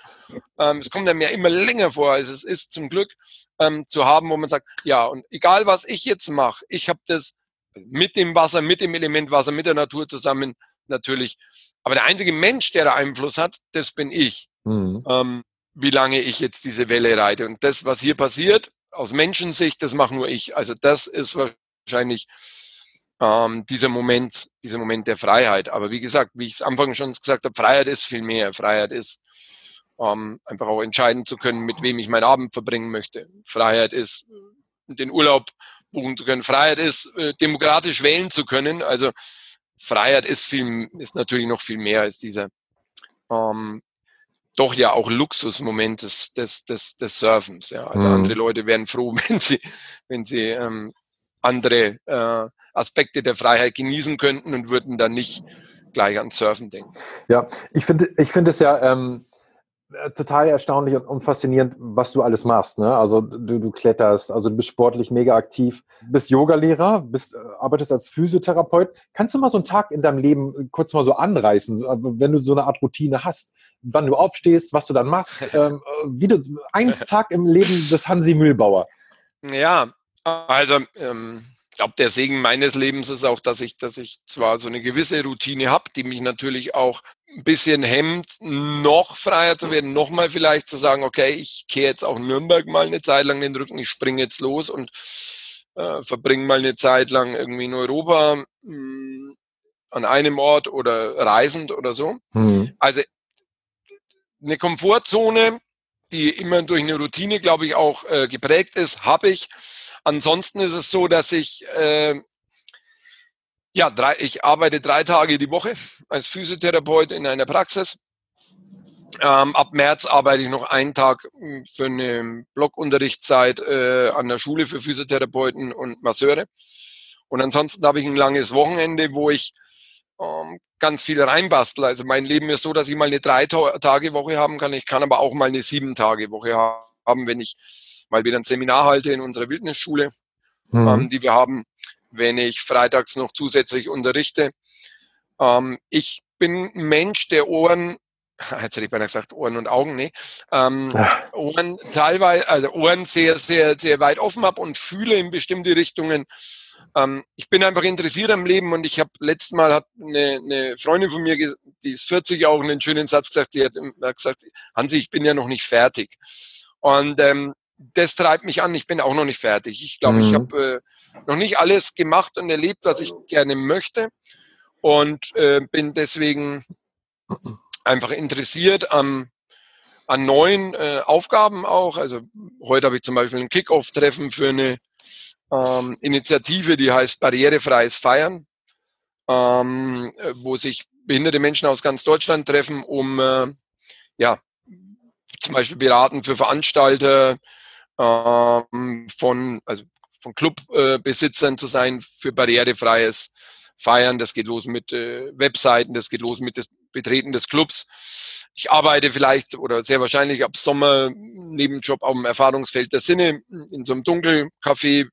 Ähm, es kommt einem ja immer länger vor, als es ist zum Glück, ähm, zu haben, wo man sagt, ja, und egal was ich jetzt mache, ich habe das mit dem Wasser, mit dem Element Wasser, mit der Natur zusammen natürlich. Aber der einzige Mensch, der da Einfluss hat, das bin ich. Mhm. Ähm, wie lange ich jetzt diese Welle reite. Und das, was hier passiert, aus Menschensicht, das mache nur ich. Also das ist wahrscheinlich ähm, dieser Moment, dieser Moment der Freiheit. Aber wie gesagt, wie ich es Anfang schon gesagt habe, Freiheit ist viel mehr. Freiheit ist ähm, einfach auch entscheiden zu können, mit wem ich meinen Abend verbringen möchte. Freiheit ist den Urlaub buchen zu können. Freiheit ist, äh, demokratisch wählen zu können. Also Freiheit ist viel, ist natürlich noch viel mehr als dieser ähm, doch ja auch Luxusmoment des, des, des, des Surfens. Ja. Also mhm. andere Leute wären froh, wenn sie, wenn sie ähm, andere äh, Aspekte der Freiheit genießen könnten und würden dann nicht gleich an Surfen denken. Ja, ich finde ich finde es ja ähm, äh, total erstaunlich und, und, faszinierend, was du alles machst. Ne? Also du, du kletterst, also du bist sportlich mega aktiv, bist Yogalehrer, bist, äh, arbeitest als Physiotherapeut. Kannst du mal so einen Tag in deinem Leben kurz mal so anreißen, wenn du so eine Art Routine hast, wann du aufstehst, was du dann machst, ähm, wie du einen Tag im Leben des Hansi Mühlbauer. Ja, also ähm, glaube, der Segen meines Lebens ist auch, dass ich, dass ich zwar so eine gewisse Routine habe, die mich natürlich auch ein bisschen hemmt, noch freier zu werden, nochmal vielleicht zu sagen, okay, ich kehre jetzt auch Nürnberg mal eine Zeit lang den Rücken, ich springe jetzt los und äh, verbringe mal eine Zeit lang irgendwie in Europa mh, hm, an einem Ort oder reisend oder so. Mhm. Also eine Komfortzone, die immer durch eine Routine, glaube ich, auch äh, geprägt ist, habe ich. Ansonsten ist es so, dass ich äh, ja, drei, ich arbeite drei Tage die Woche als Physiotherapeut in einer Praxis. Ähm, ab März arbeite ich noch einen Tag hm, für eine Blockunterrichtszeit äh, an der Schule für Physiotherapeuten und Masseure. Und ansonsten habe ich ein langes Wochenende, wo ich ähm, ganz viel reinbastel. Also mein Leben ist so, dass ich mal eine drei Tage Woche haben kann. Ich kann aber auch mal eine sieben Tage Woche haben, wenn ich mal wieder ein Seminar halte in unserer Wildnisschule, mhm. ähm, die wir haben, wenn ich freitags noch zusätzlich unterrichte. Ähm, ich bin ein Mensch, der Ohren, jetzt hätte ich beinahe gesagt Ohren und Augen, nee, ähm, Ohren teilweise, also Ohren sehr, sehr, sehr weit offen habe und fühle in bestimmte Richtungen. Ähm, ich bin einfach interessiert am Leben und ich habe letztes Mal hat eine, eine Freundin von mir, die ist 40 auch einen schönen Satz gesagt, die hat gesagt, Hansi, ich bin ja noch nicht fertig. Und ähm, das treibt mich an. Ich bin auch noch nicht fertig. Ich glaube, mhm. ich habe äh, noch nicht alles gemacht und erlebt, was ich gerne möchte. Und äh, bin deswegen einfach interessiert am, an neuen äh, Aufgaben auch. Also heute habe ich zum Beispiel ein Kickoff-Treffen für eine ähm, Initiative, die heißt Barrierefreies Feiern, ähm, wo sich behinderte Menschen aus ganz Deutschland treffen, um äh, ja, zum Beispiel beraten für Veranstalter, ähm, von, also von Clubbesitzern äh, zu sein für barrierefreies Feiern. Das geht los mit äh, Webseiten, das geht los mit dem Betreten des Clubs. Ich arbeite vielleicht oder sehr wahrscheinlich ab Sommer Nebenjob auf dem Erfahrungsfeld der Sinne in so einem Dunkelcafé,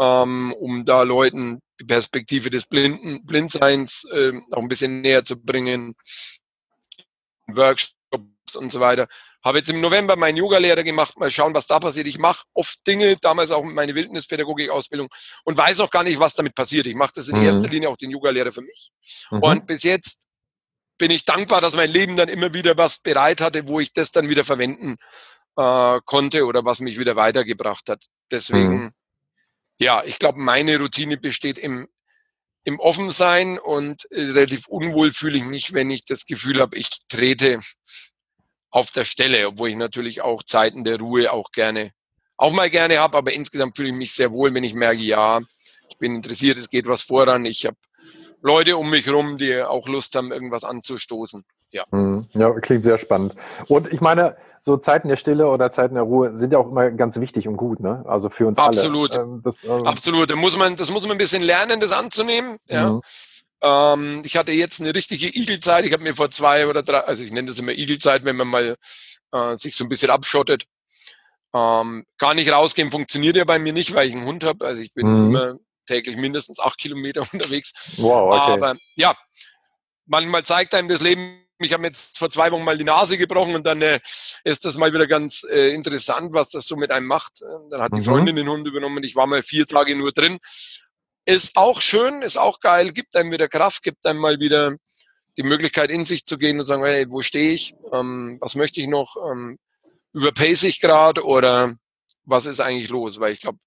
ähm, um da Leuten die Perspektive des Blinden, Blindseins äh, auch ein bisschen näher zu bringen. Workshops und so weiter. Habe jetzt im November meinen Yoga-Lehrer gemacht, mal schauen, was da passiert. Ich mache oft Dinge, damals auch meine Wildnispädagogik-Ausbildung und weiß auch gar nicht, was damit passiert. Ich mache das in mhm. erster Linie auch den Yoga-Lehrer für mich. Mhm. Und bis jetzt bin ich dankbar, dass mein Leben dann immer wieder was bereit hatte, wo ich das dann wieder verwenden äh, konnte oder was mich wieder weitergebracht hat. Deswegen, mhm. Ja, ich glaube, meine Routine besteht im, im Offensein und äh, relativ unwohl fühle ich mich, wenn ich das Gefühl habe, ich trete auf der Stelle, obwohl ich natürlich auch Zeiten der Ruhe auch gerne, auch mal gerne habe, aber insgesamt fühle ich mich sehr wohl, wenn ich merke, ja, ich bin interessiert, es geht was voran, ich habe Leute um mich herum, die auch Lust haben, irgendwas anzustoßen. Ja. Mhm. ja, klingt sehr spannend. Und ich meine, so Zeiten der Stille oder Zeiten der Ruhe sind ja auch immer ganz wichtig und gut, ne? Also für uns Absolut. alle. Ähm, das, ähm Absolut. Da muss man, das muss man ein bisschen lernen, das anzunehmen. Ja. Mhm. Ähm, ich hatte jetzt eine richtige Igelzeit. Ich habe mir vor zwei oder drei, also ich nenne das immer Igelzeit, wenn man mal äh, sich so ein bisschen abschottet. Ähm, gar nicht rausgehen funktioniert ja bei mir nicht, weil ich einen Hund habe. Also ich bin mhm. immer täglich mindestens acht Kilometer unterwegs. Wow, okay. Aber ja, manchmal zeigt einem das Leben. Ich habe jetzt vor zwei Wochen mal die Nase gebrochen und dann äh, ist das mal wieder ganz äh, interessant, was das so mit einem macht. Dann hat die mhm. Freundin den Hund übernommen. Ich war mal vier Tage nur drin ist auch schön, ist auch geil, gibt einem wieder Kraft, gibt einem mal wieder die Möglichkeit in sich zu gehen und sagen, hey, wo stehe ich? Ähm, was möchte ich noch? Ähm, überpace ich gerade oder was ist eigentlich los? Weil ich glaube,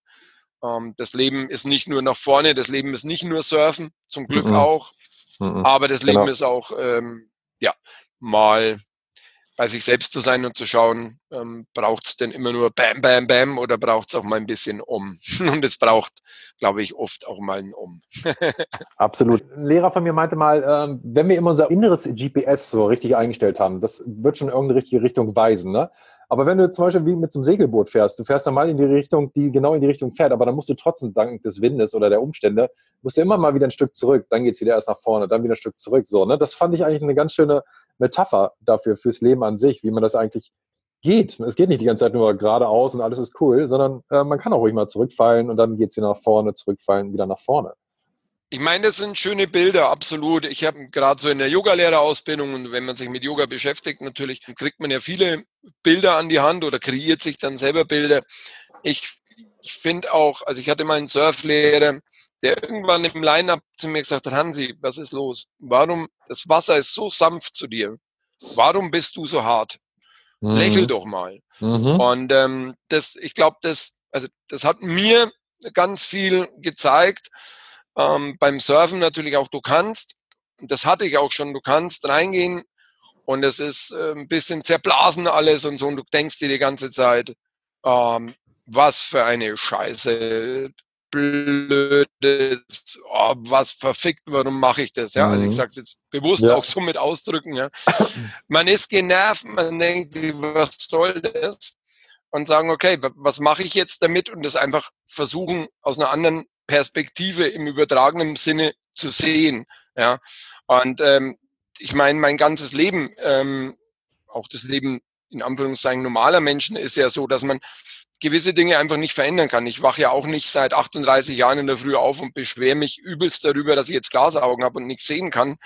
ähm, das Leben ist nicht nur nach vorne, das Leben ist nicht nur Surfen, zum Glück mhm. auch, mhm. aber das Leben genau. ist auch ähm, ja mal bei sich selbst zu sein und zu schauen, ähm, braucht es denn immer nur Bam, Bam, Bam oder braucht es auch mal ein bisschen Um? Und es braucht, glaube ich, oft auch mal ein Um. Absolut. Ein Lehrer von mir meinte mal, ähm, wenn wir immer unser inneres GPS so richtig eingestellt haben, das wird schon in irgendeine richtige Richtung weisen. Ne? Aber wenn du zum Beispiel wie mit so einem Segelboot fährst, du fährst dann mal in die Richtung, die genau in die Richtung fährt, aber dann musst du trotzdem dank des Windes oder der Umstände, musst du immer mal wieder ein Stück zurück, dann geht es wieder erst nach vorne, dann wieder ein Stück zurück. So, ne? Das fand ich eigentlich eine ganz schöne Metapher dafür, fürs Leben an sich, wie man das eigentlich geht. Es geht nicht die ganze Zeit nur geradeaus und alles ist cool, sondern äh, man kann auch ruhig mal zurückfallen und dann geht es wieder nach vorne, zurückfallen, wieder nach vorne. Ich meine, das sind schöne Bilder, absolut. Ich habe gerade so in der Yogalehrerausbildung und wenn man sich mit Yoga beschäftigt, natürlich kriegt man ja viele Bilder an die Hand oder kreiert sich dann selber Bilder. Ich ich finde auch, also ich hatte mal einen Surflehrer, der irgendwann im Line-Up zu mir gesagt hat, Hansi, was ist los? Warum, das Wasser ist so sanft zu dir. Warum bist du so hart? Mhm. Lächel doch mal. Mhm. Und ähm, das, ich glaube, das, also das hat mir ganz viel gezeigt. Ähm, beim Surfen natürlich auch, du kannst, das hatte ich auch schon, du kannst reingehen und es ist äh, ein bisschen zerblasen alles und so und du denkst dir die ganze Zeit, ähm, was für eine Scheiße, blödes, oh, was verfickt, warum mache ich das? Ja, mhm. also ich mhm. sage es jetzt bewusst ja. auch so mit Ausdrücken. Ja. Man ist genervt, man denkt, was soll das? Und sagen, okay, was mache ich jetzt damit? Und das einfach versuchen, aus einer anderen Perspektive im übertragenen Sinne zu sehen. Ja. Und ähm, ich meine, mein ganzes Leben, ähm, auch das Leben in Anführungszeichen normaler Menschen ist ja so, dass man gewisse Dinge einfach nicht verändern kann. Ich wache ja auch nicht seit 38 Jahren in der Früh auf und beschwere mich übelst darüber, dass ich jetzt Glasaugen habe und nichts sehen kann.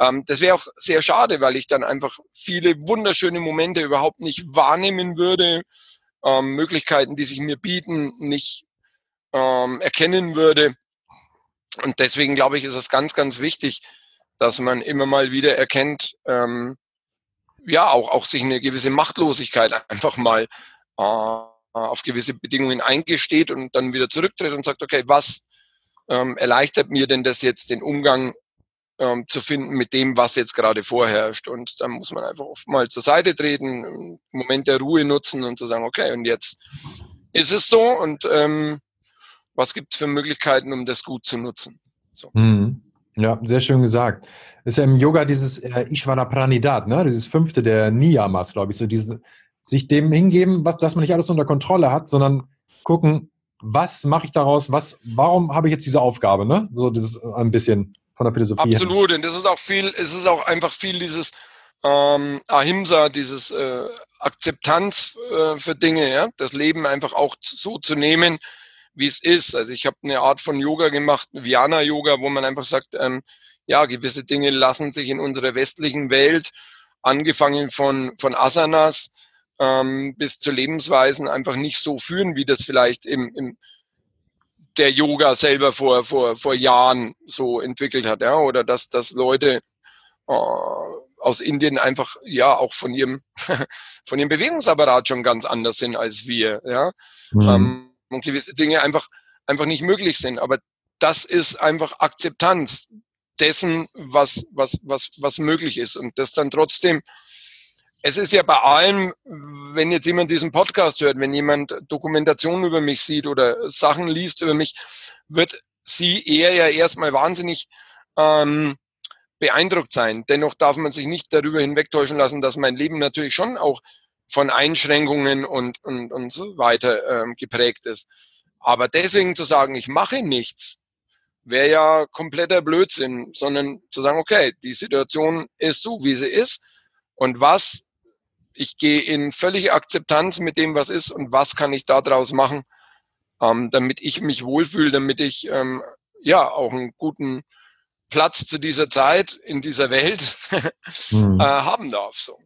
Ähm, das wäre auch sehr schade, weil ich dann einfach viele wunderschöne Momente überhaupt nicht wahrnehmen würde, ähm, Möglichkeiten, die sich mir bieten, nicht ähm, erkennen würde. Und deswegen glaube ich, ist es ganz, ganz wichtig, dass man immer mal wieder erkennt, ähm, ja, auch, auch sich eine gewisse Machtlosigkeit einfach mal äh, auf gewisse Bedingungen eingesteht und dann wieder zurücktritt und sagt, okay, was ähm, erleichtert mir denn das jetzt, den Umgang ähm, zu finden mit dem, was jetzt gerade vorherrscht. Und dann muss man einfach oft mal zur Seite treten, einen Moment der Ruhe nutzen und zu sagen, okay, und jetzt ist es so und ähm, was gibt es für Möglichkeiten, um das gut zu nutzen. So. Mhm. Ja, sehr schön gesagt. ist ja im Yoga dieses äh, Ishvara Pranidat, ne? dieses fünfte der Niyamas, glaube ich, so diese sich dem hingeben, was, dass man nicht alles unter Kontrolle hat, sondern gucken, was mache ich daraus, was, warum habe ich jetzt diese Aufgabe, ne? So das ist ein bisschen von der Philosophie. Absolut, und das ist auch viel, es ist auch einfach viel dieses ähm, Ahimsa, dieses äh, Akzeptanz äh, für Dinge, ja, das Leben einfach auch so zu nehmen, wie es ist. Also ich habe eine Art von Yoga gemacht, Viana Yoga, wo man einfach sagt, ähm, ja, gewisse Dinge lassen sich in unserer westlichen Welt, angefangen von, von Asanas, ähm, bis zu Lebensweisen einfach nicht so führen, wie das vielleicht im, im der Yoga selber vor, vor, vor Jahren so entwickelt hat, ja, oder dass, dass Leute äh, aus Indien einfach ja auch von ihrem von ihrem Bewegungsapparat schon ganz anders sind als wir, ja, mhm. ähm, und gewisse Dinge einfach einfach nicht möglich sind. Aber das ist einfach Akzeptanz dessen, was was was was möglich ist und das dann trotzdem es ist ja bei allem, wenn jetzt jemand diesen Podcast hört, wenn jemand Dokumentationen über mich sieht oder Sachen liest über mich, wird sie eher ja erstmal wahnsinnig ähm, beeindruckt sein. Dennoch darf man sich nicht darüber hinwegtäuschen lassen, dass mein Leben natürlich schon auch von Einschränkungen und, und, und so weiter ähm, geprägt ist. Aber deswegen zu sagen, ich mache nichts, wäre ja kompletter Blödsinn, sondern zu sagen, okay, die Situation ist so, wie sie ist. Und was ich gehe in völlige Akzeptanz mit dem, was ist und was kann ich daraus machen, ähm, damit ich mich wohlfühle, damit ich ähm, ja auch einen guten Platz zu dieser Zeit in dieser Welt hm. äh, haben darf. So.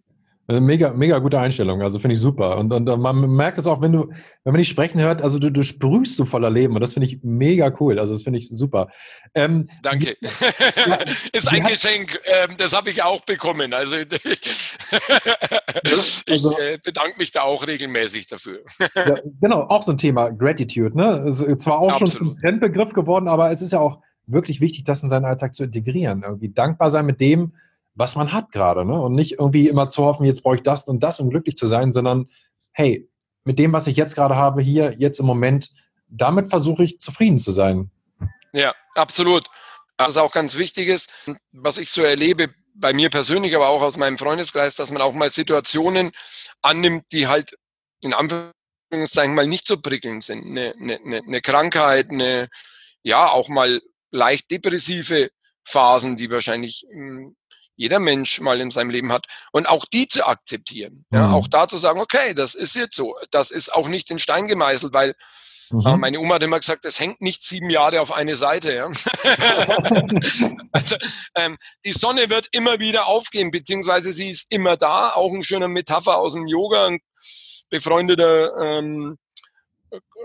Äh, mega, mega gute Einstellung, also finde ich super. Und, und man merkt es auch, wenn du, wenn man dich sprechen hört, also du, du sprühst so voller Leben und das finde ich mega cool. Also das finde ich super. Ähm, Danke. Ja, ist ein Geschenk, ähm, das habe ich auch bekommen. Also, ich also, äh, bedanke mich da auch regelmäßig dafür. ja, genau, auch so ein Thema Gratitude. Ne? Ist zwar auch Absolut. schon ein Trendbegriff geworden, aber es ist ja auch wirklich wichtig, das in seinen Alltag zu integrieren. Irgendwie dankbar sein mit dem, was man hat gerade. Ne? Und nicht irgendwie immer zu hoffen, jetzt brauche ich das und das, um glücklich zu sein, sondern hey, mit dem, was ich jetzt gerade habe, hier, jetzt im Moment, damit versuche ich zufrieden zu sein. Ja, absolut. Was auch ganz wichtig ist, was ich so erlebe, bei mir persönlich, aber auch aus meinem Freundeskreis, dass man auch mal Situationen annimmt, die halt in Anführungszeichen mal nicht so prickelnd sind. Eine, eine, eine Krankheit, eine, ja, auch mal leicht depressive Phasen, die wahrscheinlich hm, jeder Mensch mal in seinem Leben hat und auch die zu akzeptieren. Ja, mhm. auch da zu sagen, okay, das ist jetzt so. Das ist auch nicht in Stein gemeißelt, weil mhm. äh, meine Oma hat immer gesagt, es hängt nicht sieben Jahre auf eine Seite. Ja? also, ähm, die Sonne wird immer wieder aufgehen, beziehungsweise sie ist immer da. Auch ein schöner Metapher aus dem Yoga. Ein befreundeter ähm,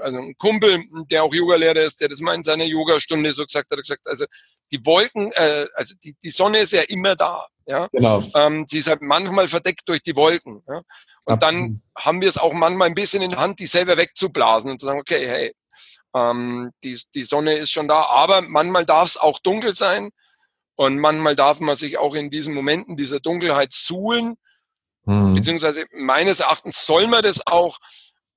also ein Kumpel, der auch Yogalehrer ist, der das mal in seiner Yogastunde so gesagt hat, hat gesagt, also die Wolken, äh, also die, die Sonne ist ja immer da. Ja? Genau. Ähm, sie ist halt manchmal verdeckt durch die Wolken. Ja? Und Absolut. dann haben wir es auch manchmal ein bisschen in der Hand, die selber wegzublasen und zu sagen, okay, hey, ähm, die, die Sonne ist schon da, aber manchmal darf es auch dunkel sein und manchmal darf man sich auch in diesen Momenten dieser Dunkelheit suhlen, mhm. beziehungsweise meines Erachtens soll man das auch,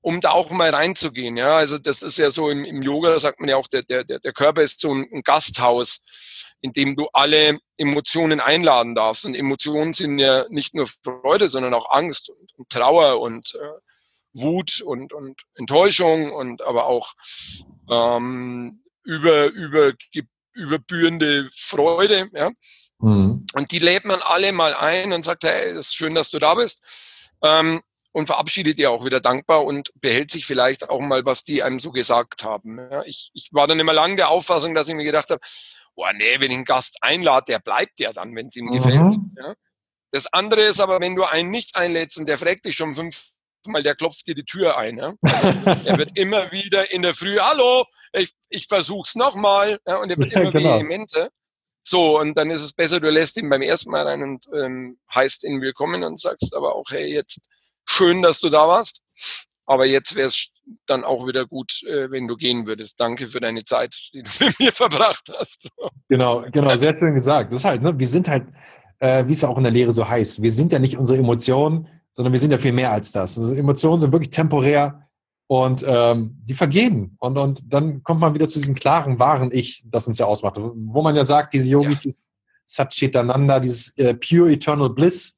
um da auch mal reinzugehen. Ja, also das ist ja so im, im Yoga, sagt man ja auch, der, der, der Körper ist so ein, Gasthaus, in dem du alle Emotionen einladen darfst. Und Emotionen sind ja nicht nur Freude, sondern auch Angst und, und Trauer und äh, Wut und, und Enttäuschung und aber auch ähm, über, über, überbührende Freude. Ja? Mhm. Und die lädt man alle mal ein und sagt, hey, es ist schön, dass du da bist. Ähm, und verabschiedet ihr auch wieder dankbar und behält sich vielleicht auch mal, was die einem so gesagt haben. Ja, ich, ich war dann immer lang der Auffassung, dass ich mir gedacht habe, oh nee, wenn ich einen Gast einlade, der bleibt ja dann, wenn es ihm mhm. gefällt. Ja. Das andere ist aber, wenn du einen nicht einlädst und der fragt dich schon fünfmal, der klopft dir die Tür ein. Ja. er wird immer wieder in der Früh, hallo, ich, ich versuch's nochmal. Ja, und er wird immer genau. vehementer. So, und dann ist es besser, du lässt ihn beim ersten Mal rein und ähm, heißt ihn willkommen und sagst aber auch, hey, jetzt schön, dass du da warst. Aber jetzt wäre es dann auch wieder gut, äh, wenn du gehen würdest. Danke für deine Zeit, die du mit mir verbracht hast. Genau, genau, sehr schön gesagt. Das ist halt, ne, wir sind halt, äh, wie es auch in der Lehre so heißt, wir sind ja nicht unsere Emotionen, sondern wir sind ja viel mehr als das. Also Emotionen sind wirklich temporär und ähm, die vergehen. Und, und dann kommt man wieder zu diesem klaren, wahren Ich, das uns ja ausmacht. Wo man ja sagt, diese Yogis, ja. Satchitananda, dieses äh, Pure Eternal Bliss,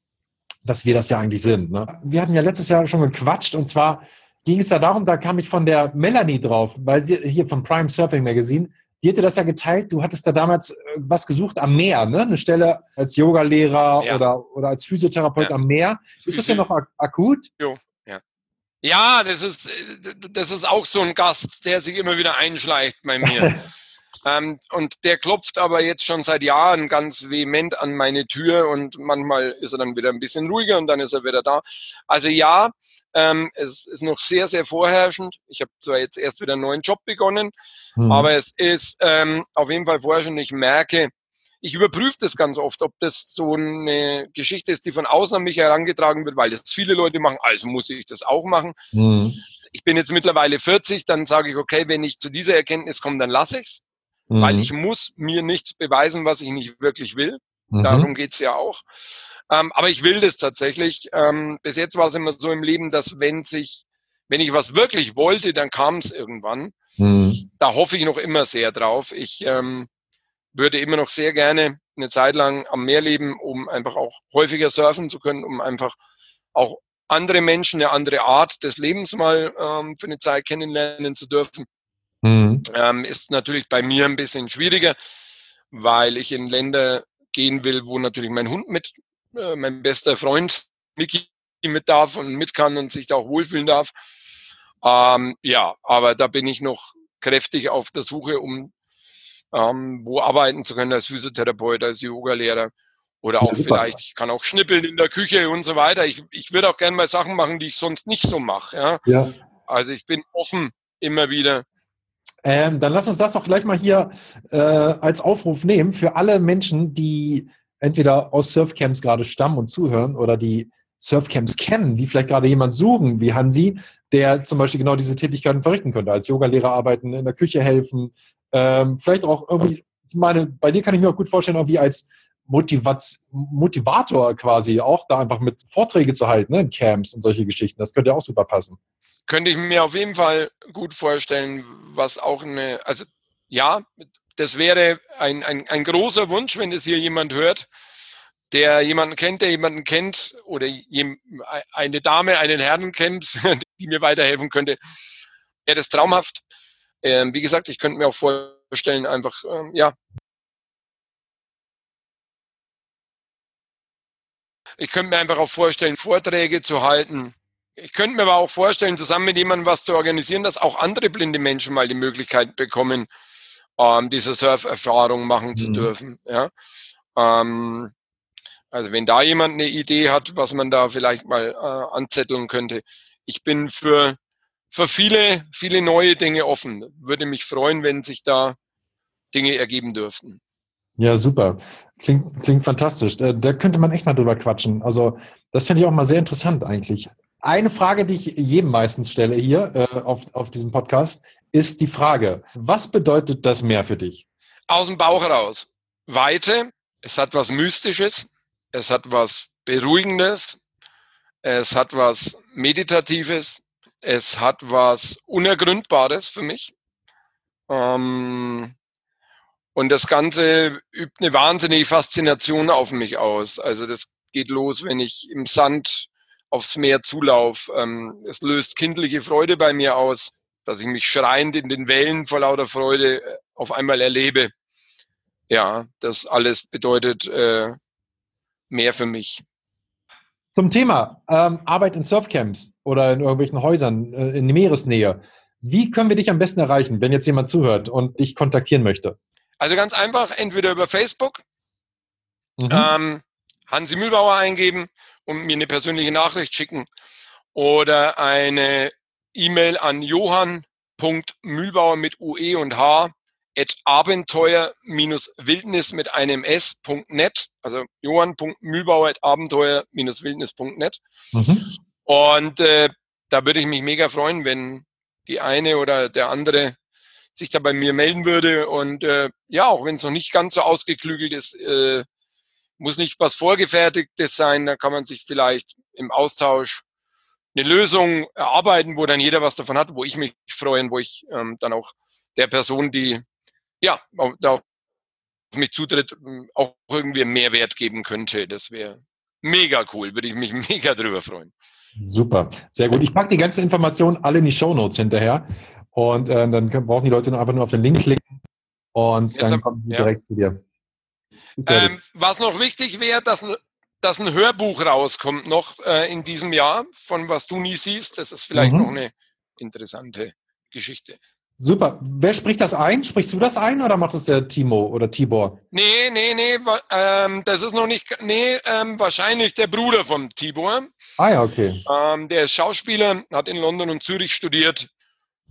dass wir das ja eigentlich sind. Ne? Wir hatten ja letztes Jahr schon gequatscht und zwar ging es da darum, da kam ich von der Melanie drauf, weil sie hier vom Prime Surfing Magazine, die hatte das ja geteilt. Du hattest da damals äh, was gesucht am Meer, ne? Eine Stelle als Yogalehrer ja. oder, oder als Physiotherapeut ja. am Meer. Ist das ja noch ak akut? Jo. Ja. ja, das ist, das ist auch so ein Gast, der sich immer wieder einschleicht bei mir. Ähm, und der klopft aber jetzt schon seit Jahren ganz vehement an meine Tür und manchmal ist er dann wieder ein bisschen ruhiger und dann ist er wieder da. Also ja, ähm, es ist noch sehr, sehr vorherrschend. Ich habe zwar jetzt erst wieder einen neuen Job begonnen, mhm. aber es ist ähm, auf jeden Fall vorherrschend. Ich merke, ich überprüfe das ganz oft, ob das so eine Geschichte ist, die von außen an mich herangetragen wird, weil das viele Leute machen, also muss ich das auch machen. Mhm. Ich bin jetzt mittlerweile 40, dann sage ich, okay, wenn ich zu dieser Erkenntnis komme, dann lasse ich's mhm. weil ich muss mir nichts beweisen, was ich nicht wirklich will. Mhm. Darum geht's ja auch. Ähm, aber ich will das tatsächlich. Ähm, bis jetzt war es immer so im Leben, dass wenn sich, wenn ich was wirklich wollte, dann kam es irgendwann. Mhm. Da hoffe ich noch immer sehr drauf. Ich ähm, würde immer noch sehr gerne eine Zeit lang am Meer leben, um einfach auch häufiger surfen zu können, um einfach auch andere Menschen, eine andere Art des Lebens mal ähm, für eine Zeit kennenlernen zu dürfen. Mhm. Ähm, ist natürlich bei mir ein bisschen schwieriger, weil ich in Länder gehen will, wo natürlich mein Hund mit, äh, mein bester Freund Mickey mit darf und mit kann und sich da auch wohlfühlen darf. Ähm, ja, aber da bin ich noch kräftig auf der Suche, um ähm, wo arbeiten zu können als Physiotherapeut, als Yogalehrer oder auch ja, vielleicht, ich kann auch schnippeln in der Küche und so weiter. Ich, ich würde auch gerne mal Sachen machen, die ich sonst nicht so mache. Ja? ja. Also ich bin offen immer wieder ähm, dann lass uns das doch gleich mal hier äh, als Aufruf nehmen für alle Menschen, die entweder aus Surfcamps gerade stammen und zuhören oder die Surfcamps kennen, die vielleicht gerade jemand suchen, wie Hansi, der zum Beispiel genau diese Tätigkeiten verrichten könnte, als Yogalehrer arbeiten, in der Küche helfen, ähm, vielleicht auch irgendwie, ich meine, bei dir kann ich mir auch gut vorstellen, irgendwie als Motivat Motivator quasi auch da einfach mit Vorträge zu halten, ne, in Camps und solche Geschichten. Das könnte ja auch super passen könnte ich mir auf jeden Fall gut vorstellen, was auch eine, also ja, das wäre ein, ein, ein großer Wunsch, wenn das hier jemand hört, der jemanden kennt, der jemanden kennt oder eine Dame, einen Herrn kennt, die mir weiterhelfen könnte. Wäre das traumhaft. Ähm, wie gesagt, ich könnte mir auch vorstellen, einfach, ähm, ja. Ich könnte mir einfach auch vorstellen, Vorträge zu halten, ich könnte mir aber auch vorstellen, zusammen mit jemandem was zu organisieren, dass auch andere blinde Menschen mal die Möglichkeit bekommen, ähm, diese Surferfahrung machen mhm. zu dürfen. Ja? Ähm, also wenn da jemand eine Idee hat, was man da vielleicht mal äh, anzetteln könnte. Ich bin für, für viele, viele neue Dinge offen. Würde mich freuen, wenn sich da Dinge ergeben dürften. Ja, super. Klingt, klingt fantastisch. Da, da könnte man echt mal drüber quatschen. Also, das finde ich auch mal sehr interessant eigentlich. Eine Frage, die ich jedem meistens stelle hier äh, auf, auf diesem Podcast, ist die Frage, was bedeutet das Meer für dich? Aus dem Bauch heraus. Weite, es hat was Mystisches, es hat was Beruhigendes, es hat was Meditatives, es hat was Unergründbares für mich. Ähm, und das Ganze übt eine wahnsinnige Faszination auf mich aus. Also das geht los, wenn ich im Sand aufs Meer zulaufe. Ähm, es löst kindliche Freude bei mir aus, dass ich mich schreiend in den Wellen vor lauter Freude äh, auf einmal erlebe. Ja, das alles bedeutet äh, mehr für mich. Zum Thema ähm, Arbeit in Surfcamps oder in irgendwelchen Häusern äh, in Meeresnähe. Wie können wir dich am besten erreichen, wenn jetzt jemand zuhört und dich kontaktieren möchte? Also ganz einfach, entweder über Facebook, mhm. ähm, Hansi Mühlbauer eingeben und mir eine persönliche Nachricht schicken oder eine E-Mail an johann.mühlbauer mit UE und H at abenteuer-wildnis mit einem S.net, also johann.mühlbauer at abenteuer-wildnis.net. Mhm. Und äh, da würde ich mich mega freuen, wenn die eine oder der andere sich da bei mir melden würde. Und äh, ja, auch wenn es noch nicht ganz so ausgeklügelt ist, äh, muss nicht was Vorgefertigtes sein. Da kann man sich vielleicht im Austausch eine Lösung erarbeiten, wo dann jeder was davon hat, wo ich mich freue und wo ich ähm, dann auch der Person, die ja da auf mich zutritt, ähm, auch irgendwie Mehrwert geben könnte. Das wäre mega cool, würde ich mich mega drüber freuen. Super, sehr gut. Ich packe die ganze Information alle in die Show Notes hinterher. Und äh, dann brauchen die Leute nur einfach nur auf den Link klicken und Jetzt dann kommen die ja. direkt zu dir. Ähm, was noch wichtig wäre, dass, dass ein Hörbuch rauskommt noch äh, in diesem Jahr, von was du nie siehst. Das ist vielleicht mhm. noch eine interessante Geschichte. Super. Wer spricht das ein? Sprichst du das ein oder macht das der Timo oder Tibor? Nee, nee, nee, ähm, das ist noch nicht, nee, ähm, wahrscheinlich der Bruder vom Tibor. Ah ja, okay. Ähm, der ist Schauspieler, hat in London und Zürich studiert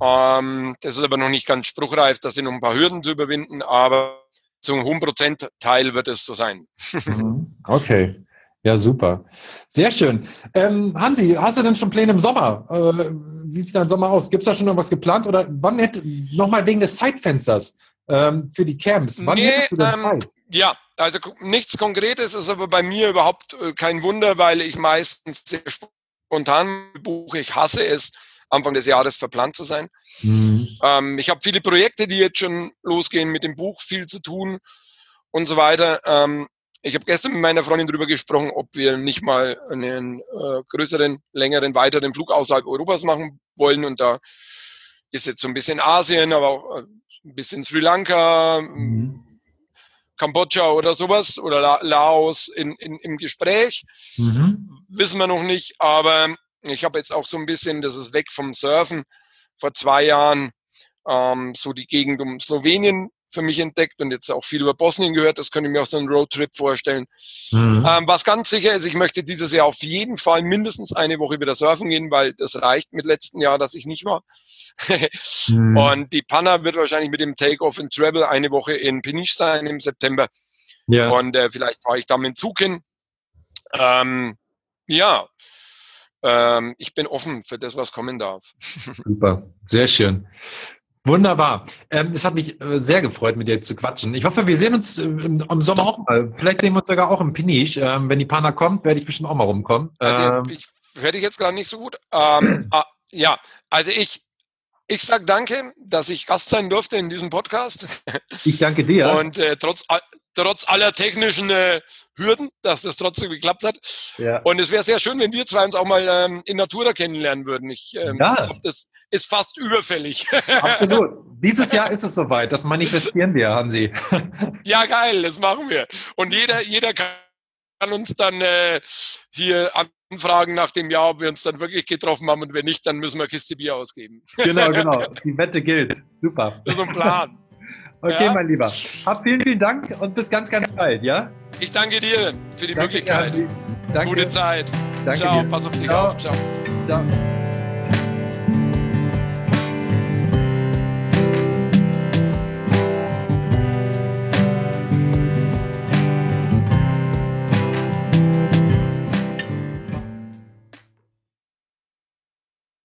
ähm, das ist aber noch nicht ganz spruchreif, da sind noch ein paar Hürden zu überwinden, aber zu einem hohen Prozentteil wird es so sein. Mhm. okay. Ja, super. Sehr schön. Ähm, Hansi, hast du denn schon Pläne im Sommer? Äh, wie sieht dein Sommer aus? Gibt es da schon noch was geplant? Oder wann hätte, nochmal wegen des Zeitfensters ähm, für die Camps, wann nee, hättest du denn ähm, Zeit? Ja, also nichts Konkretes ist aber bei mir überhaupt äh, kein Wunder, weil ich meistens sehr spontan buche. Ich hasse es, Anfang des Jahres verplant zu sein. Mhm. Ähm, ich habe viele Projekte, die jetzt schon losgehen mit dem Buch, viel zu tun und so weiter. Ähm, ich habe gestern mit meiner Freundin darüber gesprochen, ob wir nicht mal einen äh, größeren, längeren, weiteren Flug außerhalb Europas machen wollen. Und da ist jetzt so ein bisschen Asien, aber auch äh, ein bisschen Sri Lanka, mhm. Kambodscha oder sowas oder La Laos in, in, im Gespräch. Mhm. Wissen wir noch nicht, aber ich habe jetzt auch so ein bisschen, das ist weg vom Surfen, vor zwei Jahren ähm, so die Gegend um Slowenien für mich entdeckt und jetzt auch viel über Bosnien gehört. Das könnte ich mir auch so einen Roadtrip vorstellen. Mhm. Ähm, was ganz sicher ist, ich möchte dieses Jahr auf jeden Fall mindestens eine Woche wieder surfen gehen, weil das reicht mit letzten Jahr, dass ich nicht war. mhm. Und die Panna wird wahrscheinlich mit dem Takeoff in Travel eine Woche in Peniche sein im September. Ja. Und äh, vielleicht fahre ich da mit dem Zug hin. Ähm, ja, ähm, ich bin offen für das, was kommen darf. Super, sehr schön. Wunderbar. Ähm, es hat mich äh, sehr gefreut, mit dir zu quatschen. Ich hoffe, wir sehen uns äh, im, Sommer auch mal. Vielleicht sehen wir uns sogar auch im Piniche. Ähm, wenn die Pana kommt, werde ich bestimmt auch mal rumkommen. Also, ähm, ich höre dich jetzt gerade nicht so gut. Ähm, ah, ja, also ich, ich sage danke, dass ich Gast sein durfte in diesem Podcast. Ich danke dir. Und äh, trotz, trotz aller technischen äh, Hürden, dass das trotzdem geklappt hat. Ja. Und es wäre sehr schön, wenn wir zwei uns auch mal ähm, in Natura kennenlernen würden. Ich, ähm, ja. ich glaube, das ist fast überfällig. Absolut. Dieses Jahr ist es soweit. Das manifestieren wir, Hansi. ja, geil, das machen wir. Und jeder, jeder kann uns dann äh, hier anfragen nach dem Jahr, ob wir uns dann wirklich getroffen haben. Und wenn nicht, dann müssen wir Kiste Bier ausgeben. genau, genau. Die Wette gilt. Super. Das ist ein Plan. Okay, ja. mein Lieber. Hab vielen, vielen Dank und bis ganz, ganz bald, ja? Ich danke dir für die danke, Möglichkeit. Danke. Gute Zeit. Danke Ciao, dir. pass auf dich Ciao. auf. Ciao. Ciao.